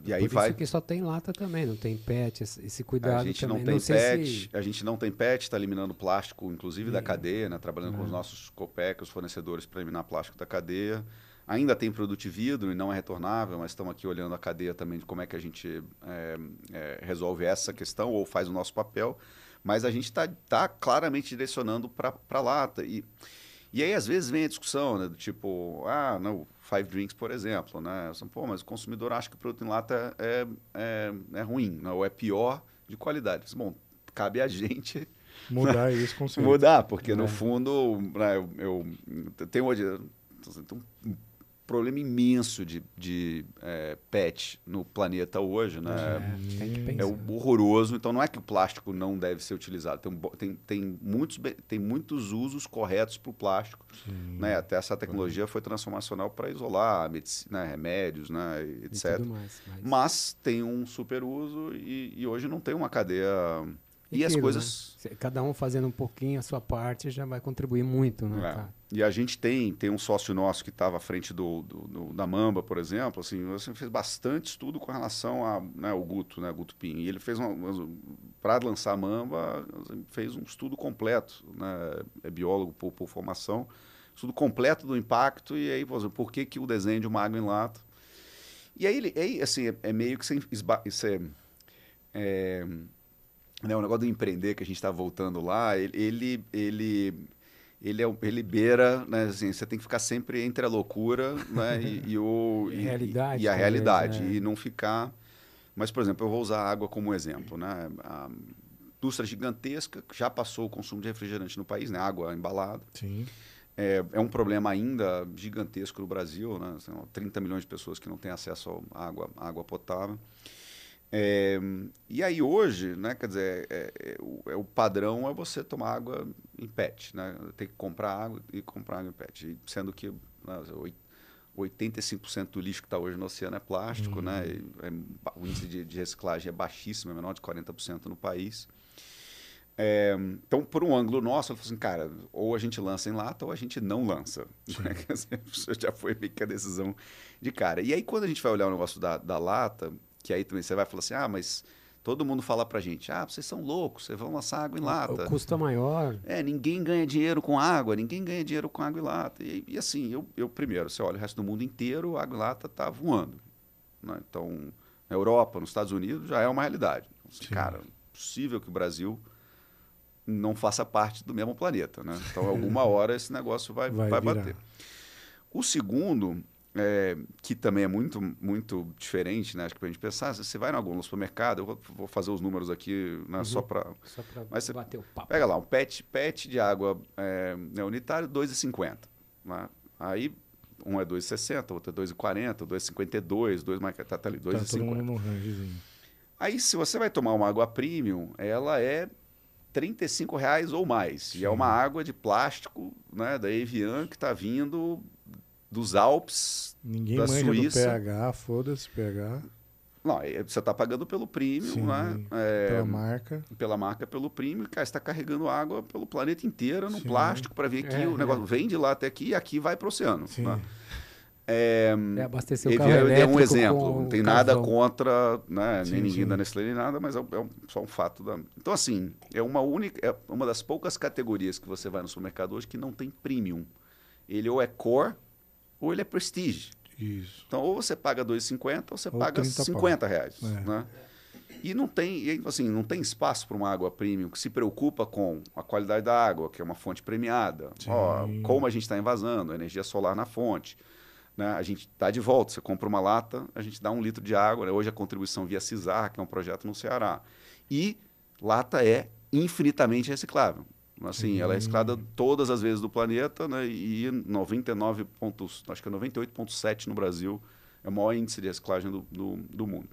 e aí Por vai. isso que só tem lata também, não tem pet, esse, cuidado A gente também. não tem sei PET, se- a gente não tem PET, está eliminando plástico, inclusive da É. cadeia, né? trabalhando com os É. nossos COPEC, os fornecedores, para eliminar plástico da cadeia. Ainda tem produto de vidro e não é retornável, mas estamos aqui olhando a cadeia também de como é que a gente é, é, resolve essa questão ou faz o nosso papel. Mas a gente está tá claramente direcionando para a lata. E, e aí, às vezes, vem a discussão, né? Do tipo, ah, não, Five Drinks, por exemplo, né? Assim, Pô, mas o consumidor acha que o produto em lata é, é, é ruim, né? ou é pior de qualidade. Bom, cabe a gente Mudar isso com certeza. mudar, porque É. no fundo, né, eu, eu tenho hoje problema imenso de, de é, pet no planeta hoje, né? É, que É. É horroroso. Então, não é que o plástico não deve ser utilizado. Tem, tem, tem, muitos, be- tem muitos usos corretos para o plástico. Sim. Né? Até essa tecnologia foi transformacional para isolar medicina, né, remédios, né, e etc. tudo mais. Mas, Mas tem um super uso e, e hoje não tem uma cadeia. E, as aquilo, coisas. né? Cada um fazendo um pouquinho a sua parte já vai contribuir muito, né, É. E a gente tem, tem um sócio nosso que estava à frente do, do- do- da Mamba, por exemplo, assim, você fez bastante estudo com relação a, né, ao Guto, né, Guto Pin. E ele fez para lançar a Mamba, assim, fez um estudo completo, né, é biólogo por, por formação, estudo completo do impacto e aí, por exemplo, por que que o desenho de uma água em lata. E aí, ele, aí assim, é, é meio que você, esba- você é, né, o negócio do empreender que a gente está voltando lá, ele, ele, ele, ele, é, ele beira, né, assim, você tem que ficar sempre entre a loucura né, e, e, o, e, realidade, e, a realidade, é. e não ficar... Mas, por exemplo, eu vou usar a água como exemplo. Né? A indústria gigantesca já passou o consumo de refrigerante no país, né? água embalada. Sim. É, é, um problema ainda gigantesco no Brasil, né? São 30 milhões de pessoas que não têm acesso à água, à água potável. É, e aí hoje, né, quer dizer, é, é, o, é, o, padrão é você tomar água em PET, né? Tem que comprar água e comprar água em PET. E sendo que né, 85% do lixo que está hoje no oceano é plástico, uhum. né? E, é, o índice de, de, reciclagem é baixíssimo, é menor de 40% no país. É, então, por um ângulo nosso, eu falei assim, cara, ou a gente lança em lata ou a gente não lança. Né? já foi meio que a decisão de cara. E aí, quando a gente vai olhar o negócio da, da lata, que aí também você vai falar assim, ah, mas todo mundo fala pra gente, ah, vocês são loucos, vocês vão lançar água em lata. O custo é maior. É, ninguém ganha dinheiro com água, ninguém ganha dinheiro com água em lata. E, e assim, eu, eu primeiro, você olha o resto do mundo inteiro, a água em lata tá voando. Né? Então, na Europa, nos Estados Unidos, já é uma realidade. Então, assim, cara, é possível que o Brasil não faça parte do mesmo planeta, né? Então, alguma hora esse negócio vai, vai, vai bater. O segundo é, que também é muito, muito diferente, né? Acho que para a gente pensar, você vai em algum supermercado, eu vou, vou fazer os números aqui né, uhum. só para. Só para bater o papo. Pega lá, um pet, pet de água é, né, unitário, R$ 2,50. Né? Aí um é 2,60, outro é 2,40, 2,52, 2 mais tá, tá ali, 2,50. Tá Aí se você vai tomar uma água premium, ela é 35 reais ou mais. Sim. E é uma água de plástico, né, da Evian que está vindo dos Alpes, Ninguém da manja Suíça. do pH, foda-se pH. Não, é, você está pagando pelo premium, Sim, né? É, pela marca. Pela marca, pelo premium. Cara, está carregando água pelo planeta inteiro no Sim. plástico para vir aqui. É, o negócio é. vem de lá até aqui e aqui vai para o oceano. Sim. Né? É, é abastecer o carro é um exemplo. Não tem nada contra, né, sim, nem ninguém da Nestlé nem nada, mas é, é, só um fato. Da... Então, assim, é uma única, é uma das poucas categorias que você vai no supermercado hoje que não tem premium. Ele ou é core ou ele é prestige. Isso. Então, ou você paga 2,50 ou você ou paga 50 reais. É. Né? E não tem, assim, não tem espaço para uma água premium que se preocupa com a qualidade da água, que é uma fonte premiada. Ó, como a gente está invasando, energia solar na fonte. Né? A gente está de volta, você compra uma lata, a gente dá um litro de água. Né? Hoje a contribuição via CISAR, que é um projeto no Ceará. E lata é infinitamente reciclável. Assim, ela é reciclada todas as vezes do planeta, né? E 99 pontos, acho que é 98,7 no Brasil é o maior índice de reciclagem do, do, do mundo.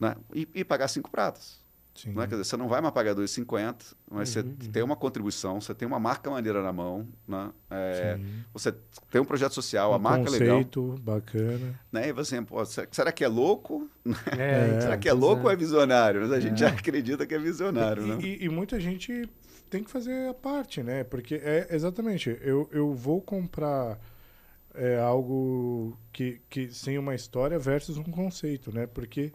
Né? E, e, pagar cinco pratas. Sim. Né? Quer dizer, você não vai mais pagar 2,50, mas uhum, você uhum. tem uma contribuição, você tem uma marca maneira na mão, né? É, você tem um projeto social, um a marca conceito é legal. conceito bacana. Né? E você, pô, será que é louco? É, será que é louco é. ou é visionário? Mas a gente é. já acredita que é visionário, e, né? E, e muita gente tem que fazer a parte, né? Porque é exatamente, eu, eu vou comprar é, algo que, que sem uma história versus um conceito, né? Porque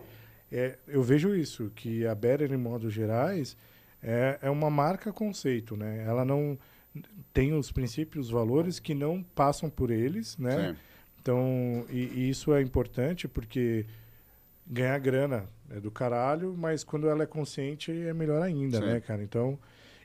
é, eu vejo isso, que a Better, em modo gerais, é, é uma marca conceito, né? Ela não tem os princípios, os valores que não passam por eles, né? Sim. Então, e, e isso é importante porque ganhar grana é do caralho, mas quando ela é consciente é melhor ainda, Sim. né, cara? Então,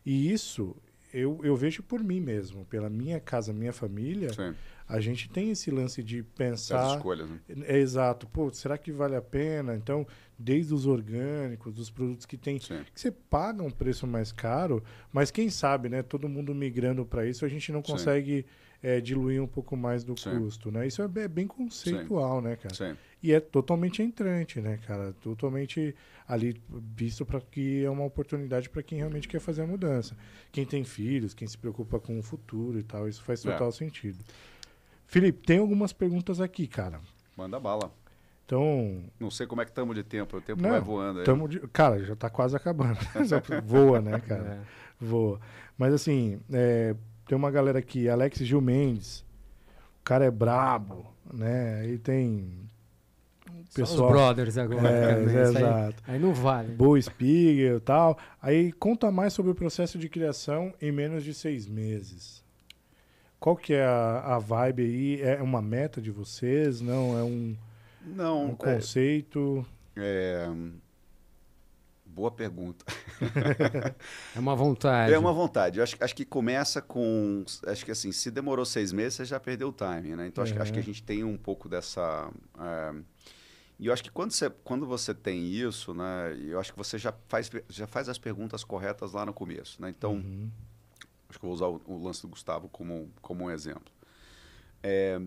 e isso eu, eu vejo por mim mesmo, pela minha casa, minha família. Sim. A gente tem esse lance de pensar. As escolhas, né? É, exato. Pô, será que vale a pena? Então, desde os orgânicos, dos produtos que tem, Sim. que você paga um preço mais caro, mas quem sabe, né? Todo mundo migrando para isso, a gente não consegue é, diluir um pouco mais do Sim. custo, né? Isso é bem conceitual, né, cara? Sim. E é totalmente entrante, né, cara? Totalmente ali visto para que é uma oportunidade para quem realmente quer fazer a mudança. Quem tem filhos, quem se preocupa com o futuro e tal, isso faz é. total é. sentido. Felipe, tem algumas perguntas aqui, cara. Manda bala. Então. Não sei como é que estamos de tempo, o tempo não, vai voando aí. Tamo de, cara, já está quase acabando. Voa, né, cara? É. Voa. Mas assim, é, tem uma galera aqui, Alex Gil Mendes. O cara é brabo, né? Aí tem pessoal. São os brothers agora. É, né? exato. Aí, aí, não vale. Boa Spiegel e tal. Aí conta mais sobre o processo de criação em menos de seis meses. Qual que é a, a vibe aí? É uma meta de vocês? Não, é um, não, um conceito? É, Boa pergunta. é uma vontade. É uma vontade. Eu acho, acho que começa com. Acho que assim, se demorou seis meses, você já perdeu o time, né? Então acho, acho que a gente tem um pouco dessa. É, e eu acho que quando você, quando você tem isso, né? Eu acho que você já faz, já faz as perguntas corretas lá no começo, né? Então, uhum. acho que vou usar o, o, lance do Gustavo como, como um exemplo. É,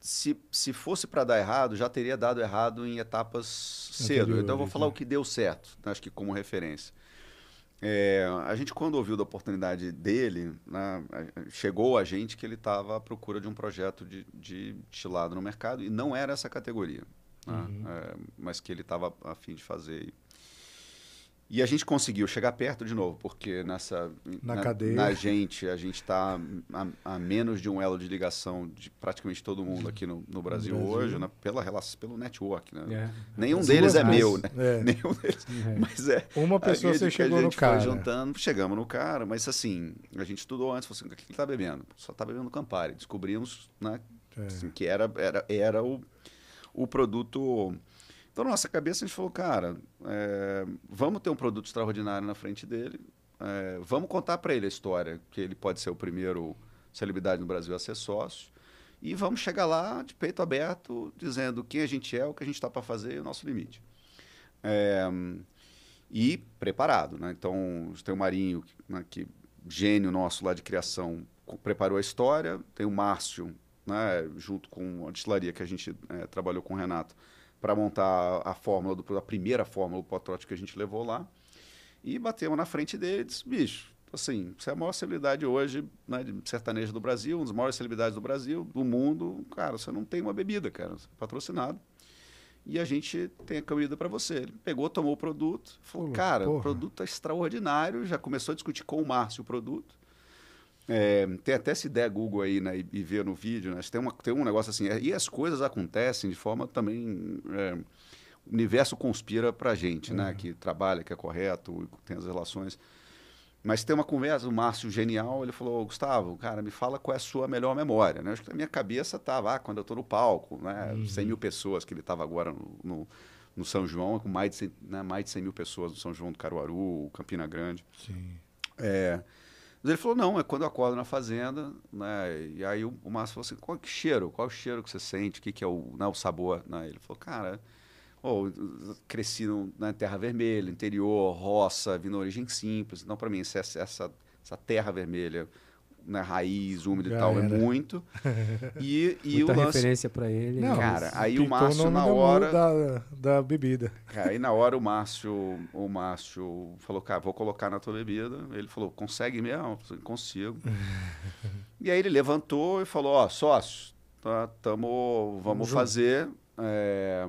se, se fosse para dar errado, já teria dado errado em etapas cedo. Então, eu vou falar o que deu certo, né? acho que como referência. É, a gente, quando ouviu da oportunidade dele, né, chegou a gente que ele estava à procura de um projeto de, de destilado no mercado, e não era essa categoria, né, uhum. é, mas que ele estava a fim de fazer. E a gente conseguiu chegar perto de novo, porque nessa na, na cadeia. na gente, a gente está a, a, menos de um elo de ligação de praticamente todo mundo aqui no, no Brasil, no Brasil. hoje, né? pela relação, pelo network. Né? É. Nenhum As deles é meu, né? É. Nenhum deles. É. Mas é. Uma pessoa você chegou no cara. juntando, chegamos no cara, mas assim, a gente estudou antes, falou assim, o que ele está bebendo? Só está bebendo Campari. Descobrimos né, é. assim, que era, era, era o, o produto então, na nossa cabeça, a gente falou, cara, é, vamos ter um produto extraordinário na frente dele, é, vamos contar para ele a história, que ele pode ser o primeiro celebridade no Brasil a ser sócio, e vamos chegar lá de peito aberto, dizendo quem a gente é, o que a gente está para fazer e o nosso limite. É, e preparado. Né? Então, tem o Marinho, né, que gênio nosso lá de criação, preparou a história, tem o Márcio, né, junto com a destilaria que a gente é, trabalhou com o Renato, para montar a fórmula, do, a primeira fórmula, o protótipo que a gente levou lá. E batemos na frente dele e disse, bicho, assim, você é a maior celebridade hoje, né, de sertanejo do Brasil, um dos maiores celebridades do Brasil, do mundo. Cara, você não tem uma bebida, cara, você é patrocinado. E a gente tem a comida para você. Ele pegou, tomou o produto, falou, cara, porra. o produto é extraordinário, já começou a discutir com o Márcio o produto. É, tem até se der Google aí né, e, e ver no vídeo, né, tem, uma, tem um negócio assim, é, e as coisas acontecem de forma também. É, o universo conspira para a gente, né, uhum. né, que trabalha, que é correto, tem as relações. Mas tem uma conversa, o Márcio genial, ele falou, Gustavo, cara, me fala qual é a sua melhor memória. Né? Acho que na minha cabeça estava, ah, quando eu estou no palco, né, uhum. 100 mil pessoas, que ele estava agora no, no, no, São João, com mais de, 100, né, mais de 100 mil pessoas no São João do Caruaru, Campina Grande. Sim. É, mas ele falou, não, é quando eu acordo na fazenda, né? E aí o, o Márcio falou assim, qual que cheiro? Qual o cheiro que você sente? O que, que é o, né, o sabor? Né? Ele falou, cara, oh, cresci na terra vermelha, interior, roça, vim na origem simples. Então, para mim, essa, essa, essa terra vermelha, né, raiz, úmida e tal, é era. é muito. E, e Muita o lance... referência para ele. Não, cara, aí o Márcio na hora da, da bebida. Cara, aí na hora o Márcio, o Márcio falou, cara, vou colocar na tua bebida. Ele falou, consegue mesmo? Falei, consigo. e aí ele levantou e falou, ó, oh, sócio, tá, tamo, vamos fazer. É...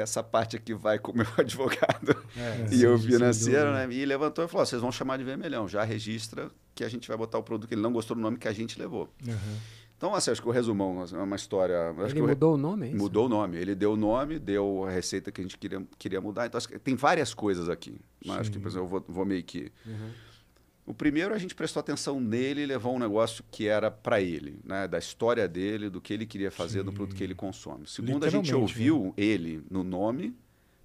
essa parte aqui vai com o meu advogado é, e eu financeiro, né? E levantou e falou: vocês vão chamar de vermelhão, já registra que a gente vai botar o produto que ele não gostou do nome que a gente levou. Uhum. Então, assim, acho que o resumão é uma história. ele mudou o nome? É isso? Mudou o nome. Ele deu o nome, deu a receita que a gente queria, queria mudar. Então, tem várias coisas aqui. Mas acho que, por exemplo, eu vou, vou meio que. Uhum. O primeiro, a gente prestou atenção nele e levou um negócio que era para ele, né? da história dele, do que ele queria fazer, Sim. do produto que ele consome. Segundo, a gente ouviu né? ele no nome,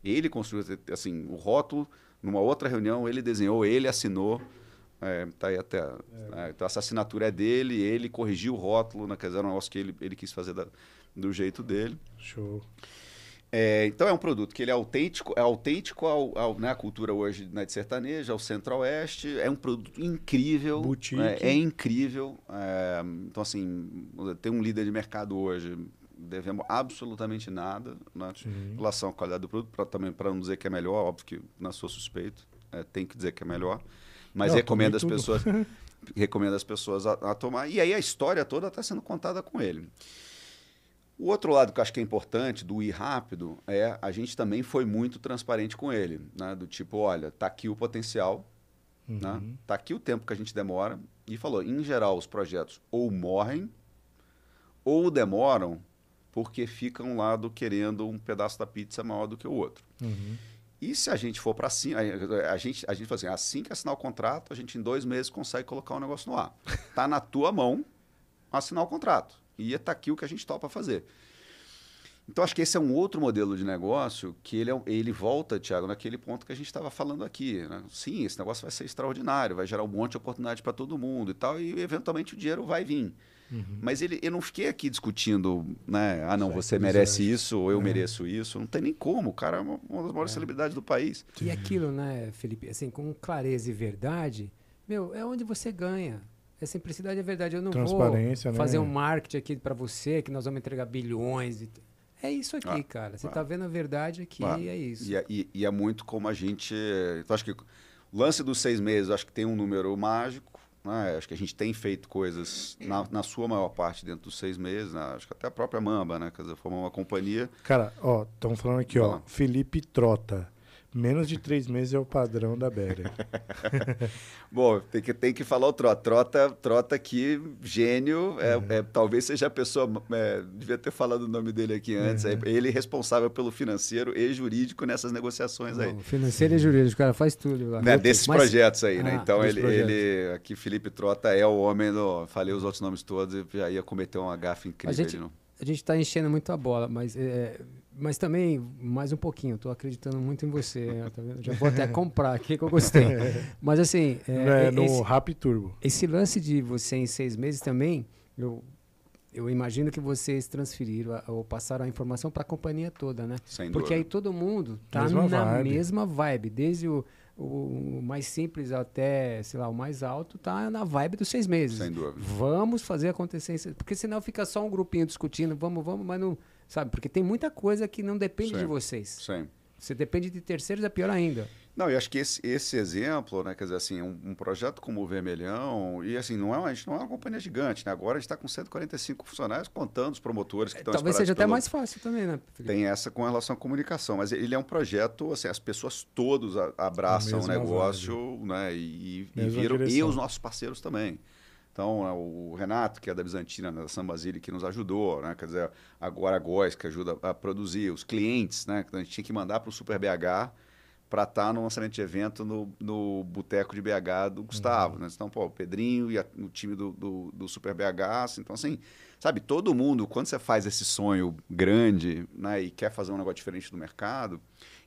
ele construiu assim, o rótulo, numa outra reunião, ele desenhou, ele assinou. É, tá aí até. É. Né? Então, essa assinatura é dele, ele corrigiu o rótulo, né? quer dizer, era um negócio que ele, ele quis fazer da, do jeito dele. Show. É, então é um produto que ele é autêntico, é autêntico ao, ao né, à cultura hoje né, de sertaneja, ao centro-oeste. É um produto incrível. É, é, incrível. É, então, assim, tem um líder de mercado hoje, devemos absolutamente nada né, em relação à qualidade do produto, pra, também para não dizer que é melhor, óbvio que na sua suspeito, é, tem que dizer que é melhor. Mas não, recomendo as pessoas. recomendo as pessoas a, a tomar. E aí a história toda está sendo contada com ele. O outro lado que eu acho que é importante do ir rápido é a gente também foi muito transparente com ele, né? Do tipo, olha, tá aqui o potencial, né? uhum. né? Tá aqui o tempo que a gente demora e falou, em geral os projetos ou morrem ou demoram porque ficam lá do querendo um pedaço da pizza maior do que o outro. Uhum. E se a gente for para cima, a, gente a gente fala assim, assim que assinar o contrato, a gente em dois meses consegue colocar o um negócio no ar. Tá na tua mão assinar o contrato. E está aqui o que a gente topa fazer. Então, acho que esse é um outro modelo de negócio que ele, é, ele volta, Tiago, naquele ponto que a gente estava falando aqui. Né? Sim, esse negócio vai ser extraordinário, vai gerar um monte de oportunidade para todo mundo e tal, e eventualmente o dinheiro vai vir. Uhum. Mas ele, eu não fiquei aqui discutindo, né? Ah, não, certo, você merece isso, ou eu é. mereço isso. Não tem nem como. O cara é uma, uma das maiores é. celebridades do país. E aquilo, né, Felipe, assim, com clareza e verdade, meu, é onde você ganha. É simplicidade e verdade. Eu não vou fazer né? um marketing aqui para você, que nós vamos entregar bilhões. E é isso aqui, ah, cara. Você está ah, vendo a verdade aqui ah, é isso. E é, e, e é, muito como a gente. Então, acho que o lance dos seis meses, acho que tem um número mágico. Né? Acho que a gente tem feito coisas, na, na sua maior parte, dentro dos seis meses. Né? Acho que até a própria Mamba, né? Quer dizer, formou uma companhia. Cara, ó, estão falando aqui, ó. Felipe Trota. Menos de três meses é o padrão da Bera. Bom, tem que, tem que falar o Trota. Trota, Trota aqui, gênio. É, uhum. é, talvez seja a pessoa. É, devia ter falado o nome dele aqui antes. Uhum. É, ele responsável pelo financeiro e jurídico nessas negociações aí. financeiro e jurídico, cara, faz tudo. Né, desses Mas... projetos aí, né? Ah, então ele, ele. Aqui, Felipe Trota é o homem do. Falei os outros nomes todos e já ia cometer uma gafe incrível. A gente, a gente está enchendo muito a bola, mas. É, mas também, mais um pouquinho, estou acreditando muito em você. Né? Tá Já vou até comprar aqui que eu gostei. Mas assim. É, é, no esse, Rap Turbo. Esse lance de você em seis meses também, eu, eu imagino que vocês transferiram ou passaram a informação para a companhia toda, né? Sem Porque aí todo mundo está na vibe. mesma vibe, desde o, o mais simples até, sei lá, o mais alto, tá na vibe dos seis meses. Sem dúvida. Vamos fazer acontecer. Porque senão fica só um grupinho discutindo, vamos, vamos, mas não Sabe? Porque tem muita coisa que não depende Sim. de vocês. Sim. Você depende de terceiros, é pior ainda. Não, e acho que esse, esse exemplo, né, quer dizer, assim, um, um, projeto como o Vermelhão, e assim, não é, a gente não é uma companhia gigante, né? Agora a gente está com 145 funcionários, contando os promotores que estão Talvez seja até mais fácil também, né? Felipe? Tem essa com relação à comunicação, mas ele é um projeto, assim, as pessoas todos abraçam o negócio, né? E, e viram, e os nossos parceiros também. Então, né, o Renato, que é da Bizantina, né, da São Basílio, que nos ajudou, né? quer dizer, agora a Góis, que ajuda a produzir, os clientes, né? a gente tinha que mandar para o Super BH para estar tá no lançamento de evento no, no Boteco de BH do Gustavo. Uhum. Né? Então, pô, o Pedrinho e a, o time do, do, do, Super BH. Assim, então, assim, sabe, todo mundo, quando você faz esse sonho grande né, e quer fazer um negócio diferente do mercado,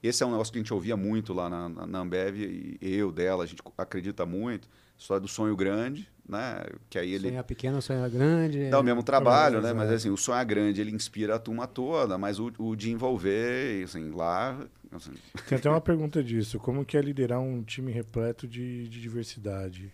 esse é um negócio que a gente ouvia muito lá na, na, na Ambev, e eu, dela, a gente acredita muito, só é do sonho grande, né? Que aí ele sonhar pequeno, sonhar grande. Dá o mesmo trabalho, né? Mas assim, o sonhar grande ele inspira a turma toda, mas o, o de envolver, assim, lá. Assim... Tem até uma pergunta disso: como que é liderar um time repleto de, de diversidade?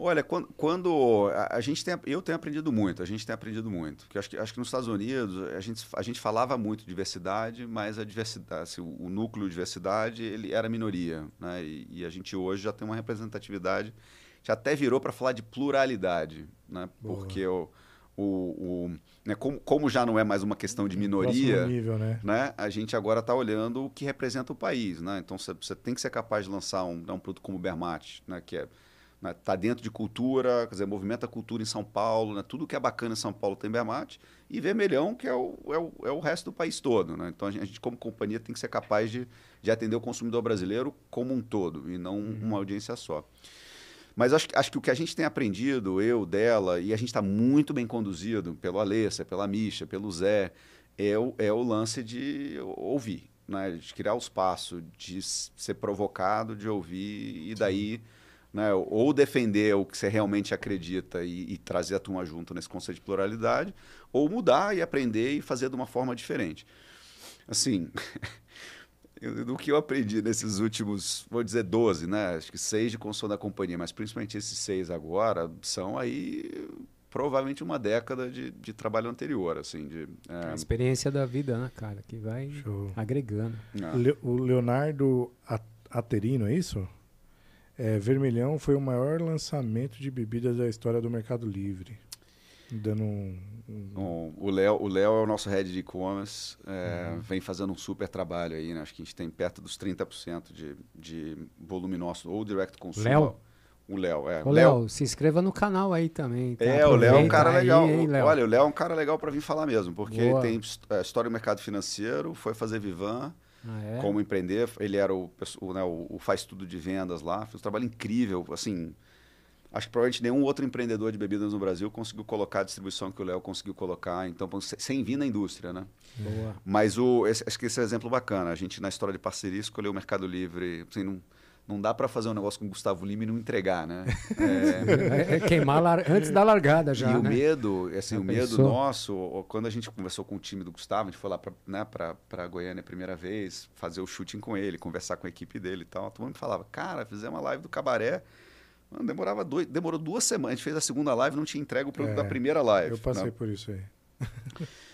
Olha, quando, quando a, a, gente tem, eu tenho aprendido muito, a gente tem aprendido muito. Porque acho que, acho que nos Estados Unidos a gente, a gente falava muito de diversidade, mas a diversidade, assim, o, o, núcleo de diversidade ele era minoria, né? E, e, a gente hoje já tem uma representatividade, já até virou para falar de pluralidade, né? Boa. Porque o, o, o né, como, como, já não é mais uma questão de minoria, nível, né? né? a gente agora está olhando o que representa o país. Né? Então você tem que ser capaz de lançar um, um produto como o Bermate, né? que é Está né? Dentro de cultura, quer dizer, movimenta a cultura em São Paulo, né? tudo que é bacana em São Paulo tem Bermate, e Vermelhão, que é o, é o, é o resto do país todo. Né? Então, a gente, a gente, como companhia, tem que ser capaz de, de atender o consumidor brasileiro como um todo, e não uhum. uma audiência só. Mas acho, acho que o que a gente tem aprendido, eu, dela, e a gente está muito bem conduzido pelo Alessa, pela Misha, pelo Zé, é o, é o lance de ouvir, né? de criar o espaço, de ser provocado, de ouvir, e daí... Sim né? ou defender o que você realmente acredita e, e, trazer a turma junto nesse conceito de pluralidade, ou mudar e aprender e fazer de uma forma diferente. Assim, do que eu aprendi nesses últimos, vou dizer 12, né? Acho que seis de construção da companhia, mas principalmente esses seis agora, são aí provavelmente uma década de, de trabalho anterior, assim, de... É... A experiência da vida, né, cara, que vai Show. agregando. Ah. Le o Leonardo Aterino, é isso? É, Vermelhão foi o maior lançamento de bebidas da história do Mercado Livre. Dando um. um... o Léo o Léo é o nosso head de e-commerce, é, uhum. vem fazendo um super trabalho aí, né? Acho que a gente tem perto dos 30% de, de volume nosso, ou direct consumer. Léo? O Léo, é. Ô, Léo, se inscreva no canal aí também. Tá? É, o Léo é um cara legal. Aí, hein, Olha, o Léo é um cara legal para vir falar mesmo, porque Boa. tem é, história do mercado financeiro, foi fazer Vivan, ah, é? como empreender. Ele era o, o, né, o, o, faz tudo de vendas lá, fez um trabalho incrível, assim, Acho que provavelmente nenhum outro empreendedor de bebidas no Brasil conseguiu colocar a distribuição que o Léo conseguiu colocar, então sem vir na indústria, né? Boa. Mas o, esse, acho que esse é um exemplo bacana. A gente, na história de parceria, escolheu o Mercado Livre. Assim, não, não dá para fazer um negócio com o Gustavo Lima e não entregar, né? É, é queimar lar... antes da largada já. E né? o medo, assim, já o medo nosso, quando a gente conversou com o time do Gustavo, a gente foi lá para né, Goiânia a primeira vez, fazer o shooting com ele, conversar com a equipe dele e tal. Todo mundo falava, cara, fizemos uma live do cabaré. Mano, demorava dois, demorou duas semanas. A gente fez a segunda live não tinha entregue o produto é, da primeira live. Eu passei né? por isso aí.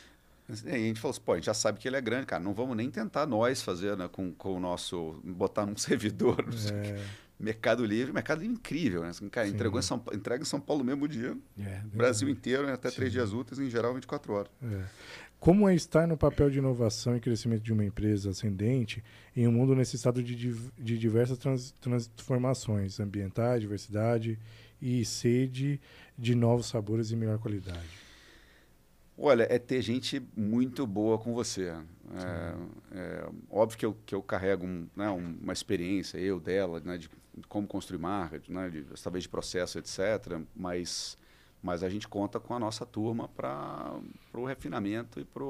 E a gente falou assim, pô, a gente já sabe que ele é grande, cara. Não vamos nem tentar nós fazer né, com, com o nosso. botar num servidor. É. Mercado Livre, Mercado Livre incrível, né? Assim, cara, entregou em São, entrega em São Paulo mesmo dia. É, Brasil inteiro, né? até Sim. três dias úteis, em geral 24 horas. É. Como é estar no papel de inovação e crescimento de uma empresa ascendente em um mundo necessitado de, de diversas trans, transformações ambientais, diversidade e sede de novos sabores e melhor qualidade? Olha, é ter gente muito boa com você. É, é, óbvio que eu, que eu carrego um, né, uma experiência, eu dela, né, de como construir marca, né, de, talvez de processo, etc. Mas, mas a gente conta com a nossa turma para o refinamento e para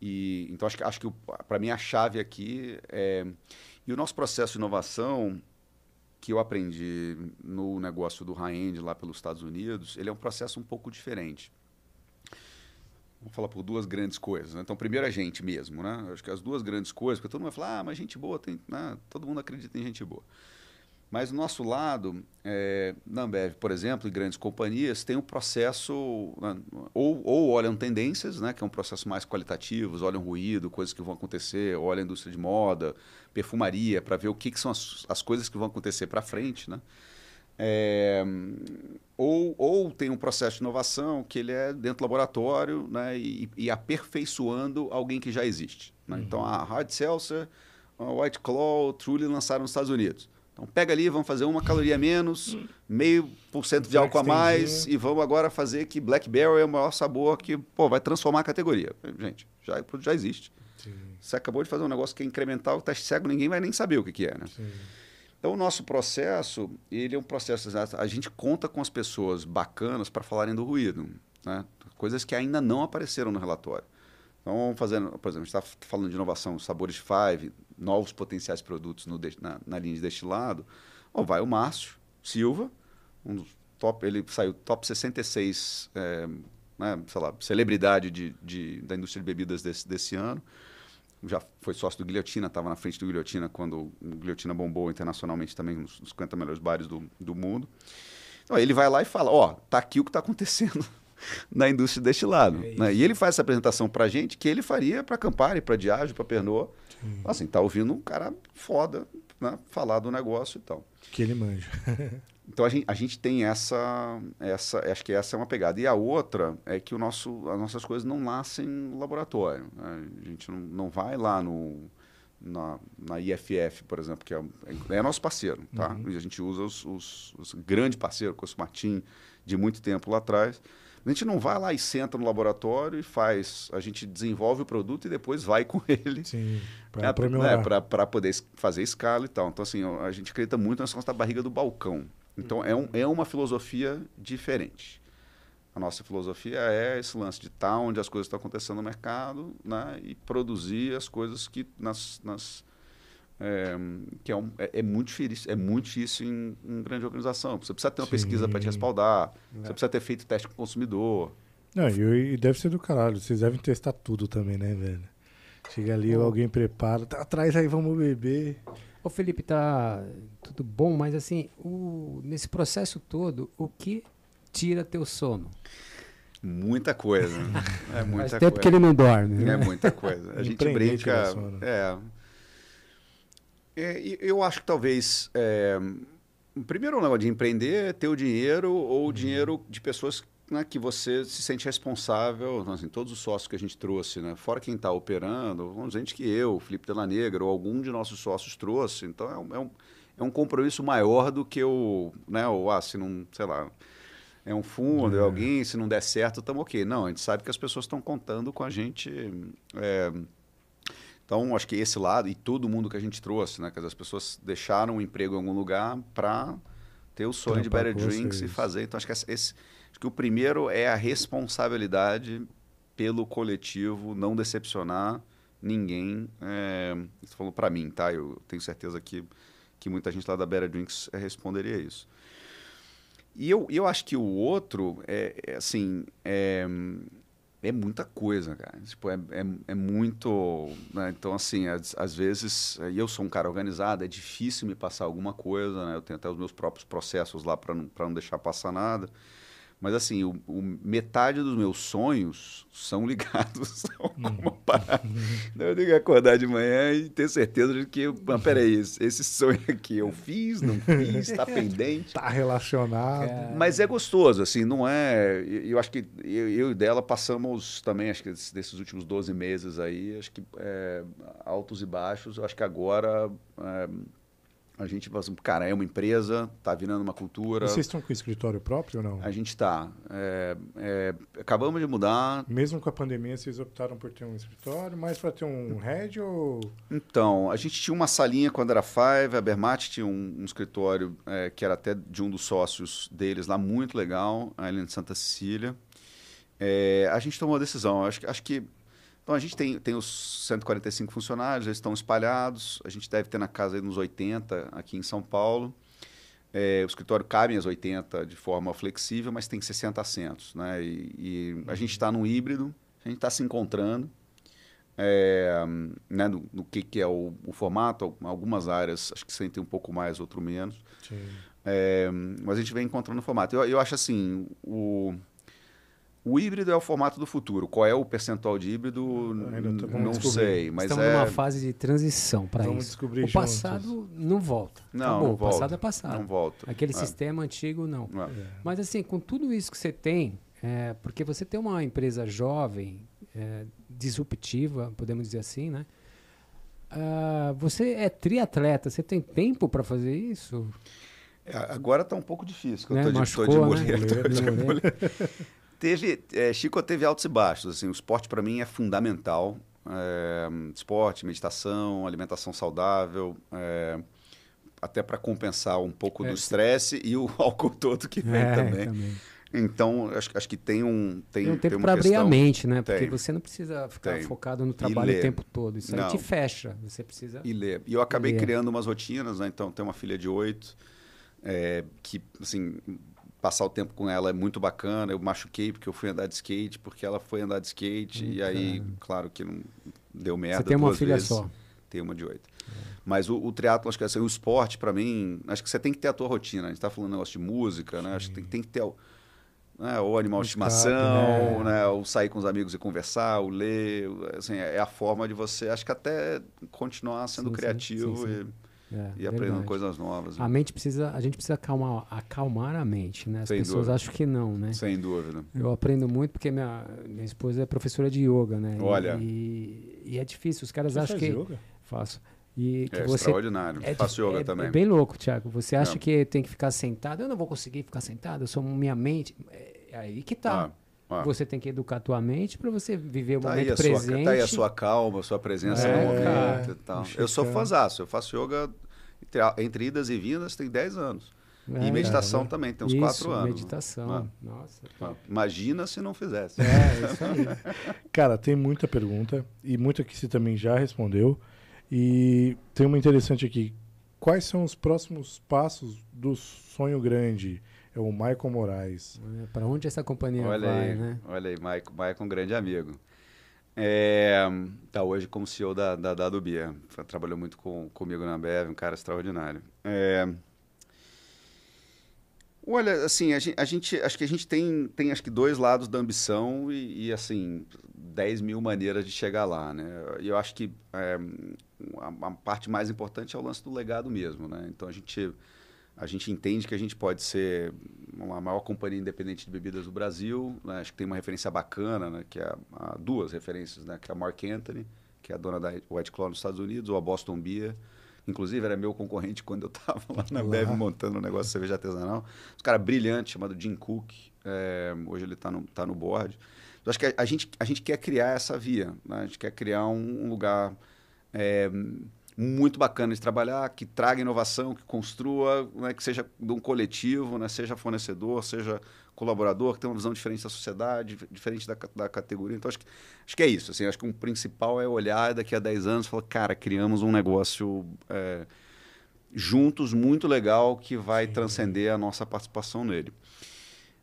e Então, acho que, acho que para mim a chave aqui é... E o nosso processo de inovação, que eu aprendi no negócio do high-end lá pelos Estados Unidos, ele é um processo um pouco diferente. Vamos falar por duas grandes coisas. Né? Então, primeiro a gente mesmo, né? Acho que as duas grandes coisas, porque todo mundo vai falar, ah, mas gente boa tem. Né? Todo mundo acredita em gente boa. Mas do nosso lado, é, na Ambev, por exemplo, e grandes companhias, tem um processo, né? ou, ou olham tendências, né? que é um processo mais qualitativo, olham ruído, coisas que vão acontecer, olham a indústria de moda, perfumaria, para ver o que, que são as, as coisas que vão acontecer para frente. Né? É, ou, ou tem um processo de inovação que ele é dentro do laboratório né, e, e aperfeiçoando alguém que já existe. Né? Uhum. Então, a Hard Seltzer, a White Claw, Truly lançaram nos Estados Unidos. Então, pega ali, vamos fazer uma caloria menos, meio por cento de álcool a mais e vamos agora fazer que Black Barrel é o maior sabor que pô, vai transformar a categoria. Gente, já, já existe. Sim. Você acabou de fazer um negócio que é incremental, teste cego, ninguém vai nem saber o que, que é. Né? Sim. Então, o nosso processo, ele é um processo, a gente conta com as pessoas bacanas para falarem do ruído, né? coisas que ainda não apareceram no relatório. Então, vamos fazendo, por exemplo, a gente está falando de inovação, sabores Five, novos potenciais produtos no, na, na, linha de destilado. Vai o Márcio Silva, um top, ele saiu top 66, é, né, sei lá, celebridade de, de, da indústria de bebidas desse, desse ano já foi sócio do Guilhotina, estava na frente do Guilhotina quando o Guilhotina bombou internacionalmente também, nos, nos 50 melhores bares do, do mundo. Então, ele vai lá e fala, ó, oh, tá aqui o que está acontecendo na indústria deste lado. É né? E ele faz essa apresentação para gente que ele faria para Campari, para Diageo, para Pernod. Sim. Assim, tá ouvindo um cara foda né? falar do negócio e tal. Que ele manja. Então a gente, a gente tem essa, essa, acho que essa é uma pegada. E a outra é que o nosso, as nossas coisas não nascem no laboratório. Né? A gente não, não vai lá no, na, na IFF, por exemplo, que é, é nosso parceiro. Tá? Uhum. A gente usa os, os, os grandes parceiros, com o Martin, de muito tempo lá atrás. A gente não vai lá e senta no laboratório e faz. A gente desenvolve o produto e depois vai com ele. Sim. Para né, poder fazer escala e tal. Então, assim, a gente acredita muito na nossa barriga do balcão. Então, é, um, é uma filosofia diferente. A nossa filosofia é esse lance de estar onde as coisas estão acontecendo no mercado né, e produzir as coisas que nas, nas é, que é, um, é, é, muito difícil, é muito difícil em, em grande organização. Você precisa ter uma Sim. pesquisa para te respaldar, é. você precisa ter feito teste com o consumidor. Não, e, e, deve ser do caralho. Vocês devem testar tudo também, né, velho? Chega ali, alguém prepara, tá atrás aí, vamos beber. Ô Felipe, tá tudo bom, mas assim, o, nesse processo todo, o que tira teu sono? Muita coisa. É muita Faz tempo coisa. que ele não dorme. Né? É muita coisa. A gente brinca. É, é, eu acho que talvez. É, primeiro, o negócio de empreender é ter o dinheiro ou o uhum. dinheiro de pessoas né, que você se sente responsável, assim, todos os sócios que a gente trouxe, né, fora quem está operando, vamos gente que eu, Felipe Della Negra, ou algum de nossos sócios trouxe. Então, é um, é um, é um compromisso maior do que o, né, o, ah, se não, sei lá, é um fundo, é, é alguém, se não der certo, estamos ok. Não, a gente sabe que as pessoas estão contando com a gente. É, então, acho que esse lado, e todo mundo que a gente trouxe, né, que as pessoas deixaram o emprego em algum lugar para ter o sonho de Better Drinks e fazer. Então, acho que, esse, que o primeiro é a responsabilidade pelo coletivo, não decepcionar ninguém. É, falou para mim, tá? Eu tenho certeza que, que muita gente lá da Better Drinks responderia isso. E eu, eu acho que o outro é, é, assim, é, é muita coisa, cara. Tipo, é, é, é muito. né? Então, assim, às, vezes, e eu sou um cara organizado, é difícil me passar alguma coisa, né? Eu tenho até os meus próprios processos lá para não, não deixar passar nada. Mas, assim, o, o- metade dos meus sonhos são ligados a alguma parada. Então, eu tenho que acordar de manhã e ter certeza de que, mas peraí, esse, esse sonho aqui eu fiz, não fiz, está pendente. Tá relacionado. É. Mas é gostoso, assim, não é. e- Eu acho que eu, eu e dela passamos também, acho que desses, desses últimos 12 meses aí, acho que é, altos e baixos. Eu acho que agora é, a gente fala assim, cara, é uma empresa, tá virando uma cultura. Vocês estão com escritório próprio ou não? A gente tá. é, é, acabamos de mudar. Mesmo com a pandemia, vocês optaram por ter um escritório, mais para ter um head ou. Então, a gente tinha uma salinha quando era Five, a Bermati tinha um, um escritório é, que era até de um dos sócios deles lá, muito legal, ali em Santa Cecília. É, a gente tomou a decisão, acho, acho que... Então, a gente tem, tem os 145 funcionários, eles estão espalhados, a gente deve ter na casa uns 80 aqui em São Paulo. É, o escritório cabe as 80 de forma flexível, mas tem 60 assentos. Né? E, e a gente está num híbrido, a gente está se encontrando é, né, no, no que, que é o, o formato. Algumas áreas acho que sentem um pouco mais, outro menos. Sim. É, mas a gente vem encontrando o formato. Eu, eu acho assim, o, o híbrido é o formato do futuro. Qual é o percentual de híbrido? Não descobrir. sei, mas Estamos é... numa fase de transição para Vamos isso. descobrir O passado não volta. Não, Acabou. não o passado volta. é passado. Não volta. Aquele É. sistema antigo, não. É. Mas assim, com tudo isso que você tem, é, porque você tem uma empresa jovem, é, disruptiva, podemos dizer assim, né? Ah, você é triatleta, você tem tempo para fazer isso? É, Agora está um pouco difícil, que Né? eu de, tô Machucou, de né? Teve, é, Chico teve altos e baixos. Assim, o esporte para mim é fundamental. É, esporte, meditação, alimentação saudável, é, até para compensar um pouco É, do sim. estresse e o álcool todo que vem É, também. Então, acho, acho que tem um tem, Tem um tempo para abrir a mente, né? Porque Tem. você não precisa ficar Tem. focado no trabalho o tempo todo. Isso aí Não. te fecha. Você precisa. E ler. E eu acabei Ler. criando umas rotinas, né? Então, tenho uma filha de oito, é, que, assim, passar o tempo com ela é muito bacana. Eu machuquei porque eu fui andar de skate, porque ela foi andar de skate. Hum, e aí, caramba. claro que não deu merda você tem uma filha vezes. só. Tenho uma de oito. Mas o, o triatlo, acho que assim, o esporte, para mim, acho que você tem que ter a tua rotina. A gente tá falando um negócio de música, né? Acho que tem, tem que ter o, né, o animal de estimação, né? né? O sair com os amigos e conversar, o ler. Assim, é a forma de você, acho que até continuar sendo Sim, sim, criativo sim, sim. e, É, e aprendendo verdade. coisas novas. A mente precisa, a gente precisa acalmar, acalmar a mente, né? As Sem pessoas dúvida. acham que não, né? Sem dúvida. Eu aprendo muito porque minha, minha esposa é professora de yoga, né? Olha. E, e é difícil, os caras Você acham faz que yoga? faço. E que É você extraordinário. é, Faço yoga é- também. É bem louco, Thiago. Você acha É. que tem que ficar sentado? Eu não vou conseguir ficar sentado. Eu sou minha mente. É aí que tá. Ah, ah. Você tem que educar a tua mente para você viver o Tá aí, momento a sua, presente. tá aí a sua calma, a sua presença É, no momento e tal. Puxa, Eu sou fãzaço, eu faço yoga entre, entre idas e vindas tem 10 anos. É, e meditação cara. também, tem uns isso, 4 anos. meditação. Ah. Nossa. Ah, Imagina se não fizesse. É, isso aí. Cara, tem muita pergunta e muita que você também já respondeu. E tem uma interessante aqui. Quais são os próximos passos do sonho grande? É o Michael Moraes. para onde essa companhia Olha vai, aí, né? olha aí, Maicon, Maicon, um grande amigo. É, tá hoje como CEO da, da, da Adubia. Trabalhou muito com, comigo na Bev, um cara extraordinário. É, olha, assim, a gente, a gente- acho que a gente tem, tem acho que dois lados da ambição e, e, assim, 10 mil maneiras de chegar lá, né? E eu acho que é, a, a parte mais importante é o lance do legado mesmo, né? Então a gente a gente entende que a gente pode ser a maior companhia independente de bebidas do Brasil. né? Acho que tem uma referência bacana, né? que é a, duas referências, né? que é a Mark Anthony, que é a dona da White Claw nos Estados Unidos, ou a Boston Beer. Inclusive, era meu concorrente quando eu estava lá na Lá. Bev montando um negócio de cerveja artesanal. Um cara brilhante, chamado Jim Cook. é, hoje ele está no, tá no board. Eu acho que a, a gente, a gente quer criar essa via. né? A gente quer criar um, um lugar é, muito bacana de trabalhar, que traga inovação, que construa, né, que seja de um coletivo, né, seja fornecedor, seja colaborador, que tenha uma visão diferente da sociedade, diferente da, da categoria. Então, acho que, acho que é isso. Assim, acho que o principal é olhar daqui a 10 anos e falar, cara, criamos um negócio é, juntos muito legal que vai Sim. transcender a nossa participação nele.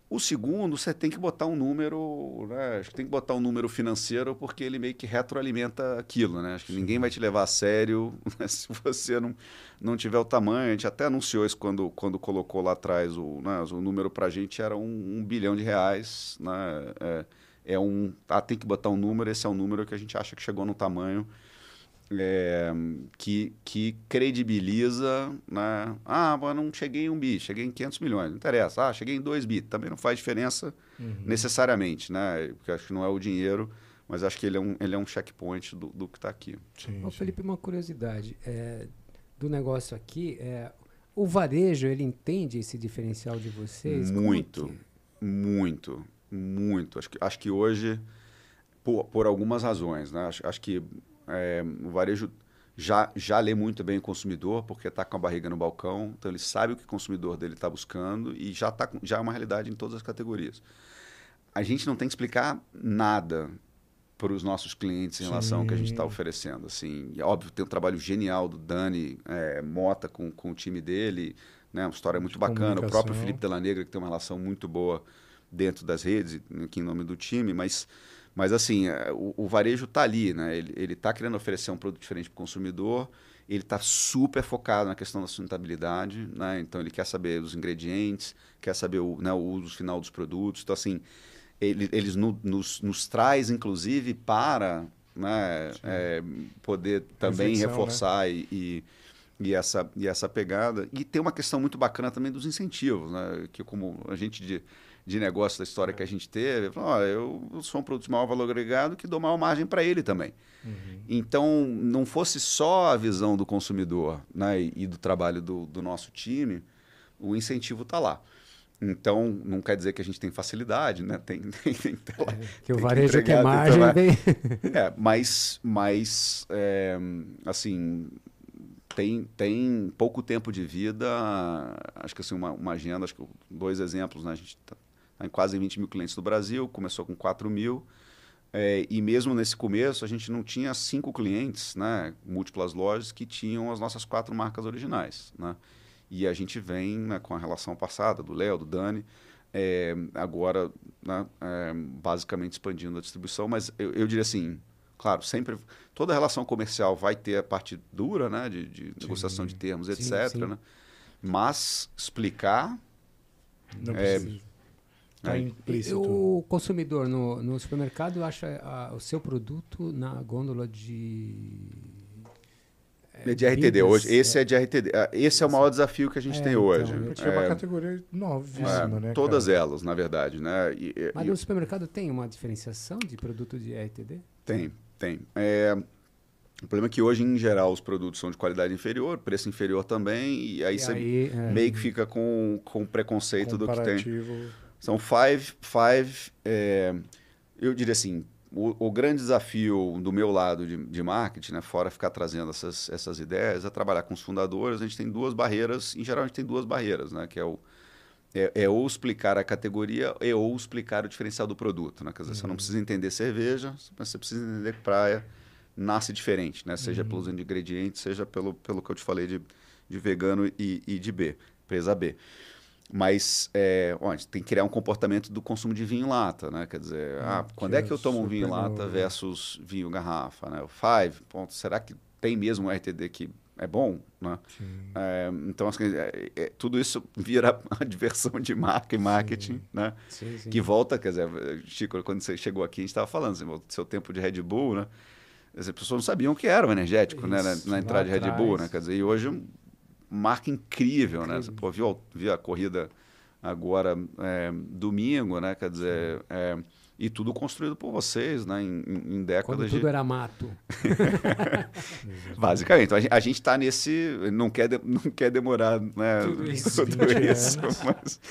O segundo, você tem que botar um número, né? Acho que tem que botar um número financeiro porque ele meio que retroalimenta aquilo, né? Acho que Sim. ninguém vai te levar a sério né? se você não, não tiver o tamanho. A gente até anunciou isso quando, quando colocou lá atrás o, né? o número para a gente era um, um, bilhão de reais, né? É, é um, ah, tem que botar um número, esse é um número que a gente acha que chegou no tamanho é, que, que credibiliza, né? Ah, mas não cheguei em um bi, cheguei em 500 milhões, não interessa. Ah, cheguei em 2 bi, também não faz diferença uhum. necessariamente, né? Porque acho que não é o dinheiro, mas acho que ele é um, ele é um checkpoint do, do que está aqui. Sim, Ô, Felipe, uma curiosidade é, do negócio aqui, é, o varejo, ele entende esse diferencial de vocês? Muito, que... muito, muito. Acho que, acho que hoje, por, por algumas razões, né? Acho, acho que é, o varejo já, já lê muito bem o consumidor, porque está com a barriga no balcão, então ele sabe o que o consumidor dele está buscando e já, tá, já é uma realidade em todas as categorias. A gente não tem que explicar nada para os nossos clientes em relação Sim. ao que a gente está oferecendo. Assim, é óbvio, tem um trabalho genial do Dani é, Mota com, com o time dele, né, uma história muito bacana. O próprio Felipe Della Negra, que tem uma relação muito boa dentro das redes, aqui em nome do time, mas mas assim, é, o, o varejo está ali, né? Ele está querendo oferecer um produto diferente para o consumidor, ele está super focado na questão da sustentabilidade, né? Então ele quer saber os ingredientes, quer saber o, né, o uso final dos produtos. Então, assim, ele, eles no, nos, nos traz, inclusive, para né, é, poder também Reflexão, né? reforçar né? e, e, e, essa, e essa pegada. E tem uma questão muito bacana também dos incentivos, né? Que como a gente de, de negócio da história que a gente teve, falou, eu sou um produto de maior valor agregado que dou maior margem para ele também. Uhum. Então, não fosse só a visão do consumidor né, e, do trabalho do, do, nosso time, o incentivo está lá. Então, não quer dizer que a gente tem facilidade, né? Tem, tem, tem que lá, é, que o varejo que é margem. É, mas, mas é, assim, tem, tem pouco tempo de vida, acho que assim, uma, uma agenda, acho que dois exemplos, né? A gente tá, quase 20 mil clientes do Brasil, começou com 4 mil. É, e mesmo nesse começo, a gente não tinha cinco clientes, né, múltiplas lojas, que tinham as nossas quatro marcas originais. Né? E a gente vem né, com a relação passada do Léo, do Dani, é, agora né, é, basicamente expandindo a distribuição. Mas eu, eu, diria assim, claro, sempre toda relação comercial vai ter a parte dura né, de, de negociação de termos, sim, etc. Sim. Né? Mas explicar. Não é, precisa Está implícito. O consumidor no, no supermercado acha a, o seu produto na gôndola de. É, de RTD hoje. Esse é. é de RTD. Ah, esse é o maior desafio que a gente é, tem então, hoje. É uma categoria novíssima, né? Todas cara? elas, na verdade, né? E, Mas e, no supermercado tem uma diferenciação de produto de RTD? Tem, tem. É, o problema é que hoje, em geral, os produtos são de qualidade inferior, preço inferior também, e aí e você aí, é, meio que fica com, com preconceito do que tem. São five, five é, eu diria assim, o, o, grande desafio do meu lado de, de marketing, né, fora ficar trazendo essas, essas ideias, é trabalhar com os fundadores. A gente tem duas barreiras, em geral a gente tem duas barreiras, né, que é o é, é, ou explicar a categoria é ou explicar o diferencial do produto. Né? Quer dizer, uhum. você não uhum. precisa entender cerveja, mas você precisa entender que praia nasce diferente, né? seja uhum. pelo uso de ingredientes, seja pelo, pelo que eu te falei de, de vegano e, e de B, empresa B. Mas é, ó, tem que criar um comportamento do consumo de vinho em lata, né? Quer dizer, hum, ah, quando é que eu tomo um vinho em lata versus vinho garrafa, né? O five, ponto, será que tem mesmo um RTD que é bom, né? É, então, assim, é, é, tudo isso vira a diversão de marca e marketing, sim. né? Sim, sim. Que volta, quer dizer, Chico, quando você chegou aqui, a gente estava falando, assim, seu tempo de Red Bull, né? As pessoas não sabiam o que era o energético, isso, né? Na, na entrada de Red Bull, né? Quer dizer, e hoje marca incrível, incrível. né? Você pô, viu, viu a corrida agora é, domingo, né? Quer dizer, é, e tudo construído por vocês, né? Em, em décadas Quando tudo de... era mato. Basicamente. Então, a gente está nesse... Não quer, de, não quer demorar né? tudo isso, tudo isso mas,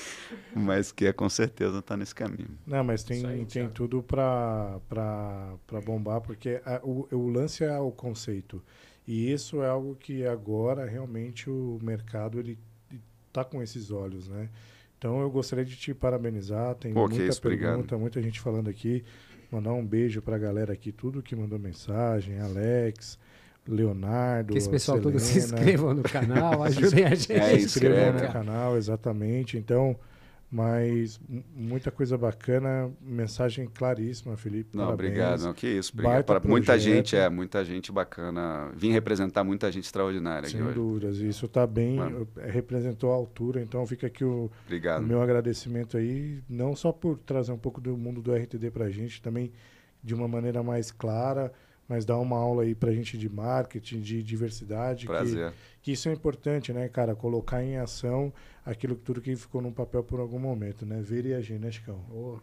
mas quer com certeza estar tá nesse caminho. Não, mas tem, aí, tem tudo para bombar, porque a, o, o lance é o conceito. E isso é algo que agora realmente o mercado ele está com esses olhos, né? Então eu gostaria de te parabenizar. Tem Pô, muita isso, pergunta, obrigado. muita gente falando aqui. Mandar um beijo para a galera aqui, tudo que mandou mensagem, Alex, Leonardo, Que esse pessoal todo se inscrevam no canal, ajudem a gente. É, a inscreva inscrevam no né? canal, exatamente. Então, mas muita coisa bacana, mensagem claríssima, Felipe. Não, parabéns. obrigado. Não, que isso. Obrigado. Para muita gente, é, muita gente bacana. Vim representar muita gente extraordinária aqui Sem hoje. dúvidas. Isso está bem, Mano. eh, representou a altura. Então, fica aqui o, o meu agradecimento aí, não só por trazer um pouco do mundo do RTD para a gente, também de uma maneira mais clara, mas dar uma aula aí para a gente de marketing, de diversidade. que- Prazer. que isso é importante, né, cara? Colocar em ação aquilo que tudo que ficou num papel por algum momento, né? Ver e agir, né, Chicão? Ô,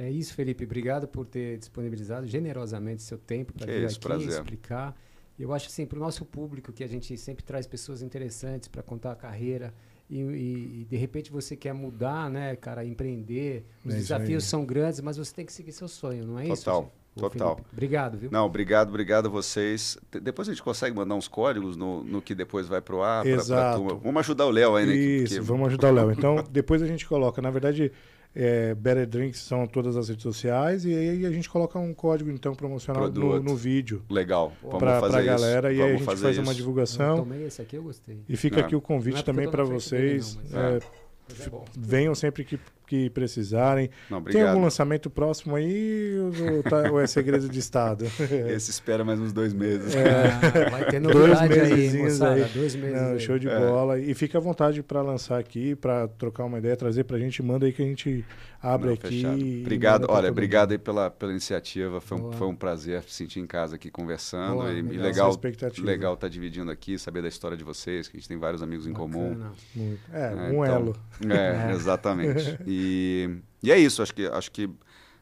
É isso, Felipe. Obrigado por ter disponibilizado generosamente seu tempo para Que vir isso, aqui prazer. explicar. Eu acho assim, para o nosso público, que a gente sempre traz pessoas interessantes para contar a carreira e, e- e, de repente você quer mudar, né, cara, empreender. Os É isso desafios aí. são grandes, mas você tem que seguir seu sonho, não é isso? Total, gente? Total. Felipe, Obrigado, viu? Não, obrigado, obrigado a vocês. De- Depois a gente consegue mandar uns códigos no, no que depois vai pro ar. pra- pra Exato. turma. Vamos ajudar o Léo aí, né? Isso, que- vamos ajudar o Léo. Então, depois a gente coloca, na verdade, é, Better Drinks são todas as redes sociais e aí a gente coloca um código então promocional no, no vídeo Legal. Vamos para fazer a isso. galera e aí a gente faz uma isso. Eu divulgação. tomei esse aqui, eu gostei. E fica Não. aqui o convite é também eu para vocês. não, mas- é, Mas é bom. venham sempre que, que precisarem. Não, Tem algum lançamento próximo aí ou, tá- ou é segredo de estado? Esse espera mais uns dois meses. Ah, vai ter Dois novidade aí, mesezinhos moçada. aí. Dois meses Não, aí. show de É. bola. E fica à vontade para lançar aqui, para trocar uma ideia, trazer pra gente. Manda aí que a gente abre Não, aqui. fechado. Obrigado, olha, obrigado aí pela, pela iniciativa. Foi um, foi um prazer se sentir em casa aqui conversando. Boa, e, legal. legal, legal estar dividindo aqui, saber da história de vocês, que a gente tem vários amigos em comum. Bacana. Muito. É, É, um então, elo. É, É. exatamente. E, e é isso, acho que, acho que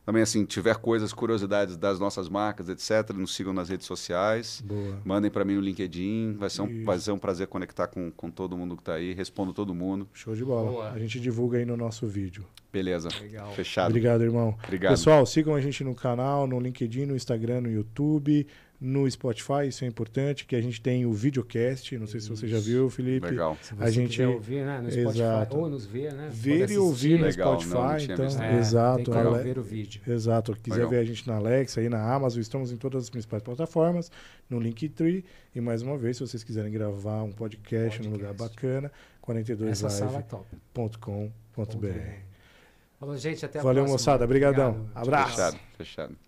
também assim, tiver coisas, curiosidades das nossas marcas, etc., nos sigam nas redes sociais. Boa. Mandem para mim no LinkedIn, vai ser um, Isso. vai ser um prazer conectar com, com todo mundo que está aí, respondo todo mundo. Show de bola. Boa. A gente divulga aí no nosso vídeo. Beleza, Legal. fechado. Obrigado, irmão. Obrigado. Pessoal, sigam a gente no canal, no LinkedIn, no Instagram, no YouTube, no Spotify, isso é importante, que a gente tem o videocast, não sei se você já viu, Felipe. Legal. Se você A gente- quiser ouvir, né, no Spotify, Exato. ou nos ver, né? Ver e ouvir no não, Spotify, não tinha então. É, exato. Tem Ale- ver o vídeo. Exato. Quiser Legal. ver a gente na Alexa e na Amazon, estamos em todas as principais plataformas, no Linktree. E mais uma vez, se vocês quiserem gravar um podcast, num lugar Podcast. bacana, Essa sala é 42live.com.br. top. Falou, gente, até a Valeu, próxima. moçada. Obrigadão. Obrigado. Abraço. Fechado, fechado.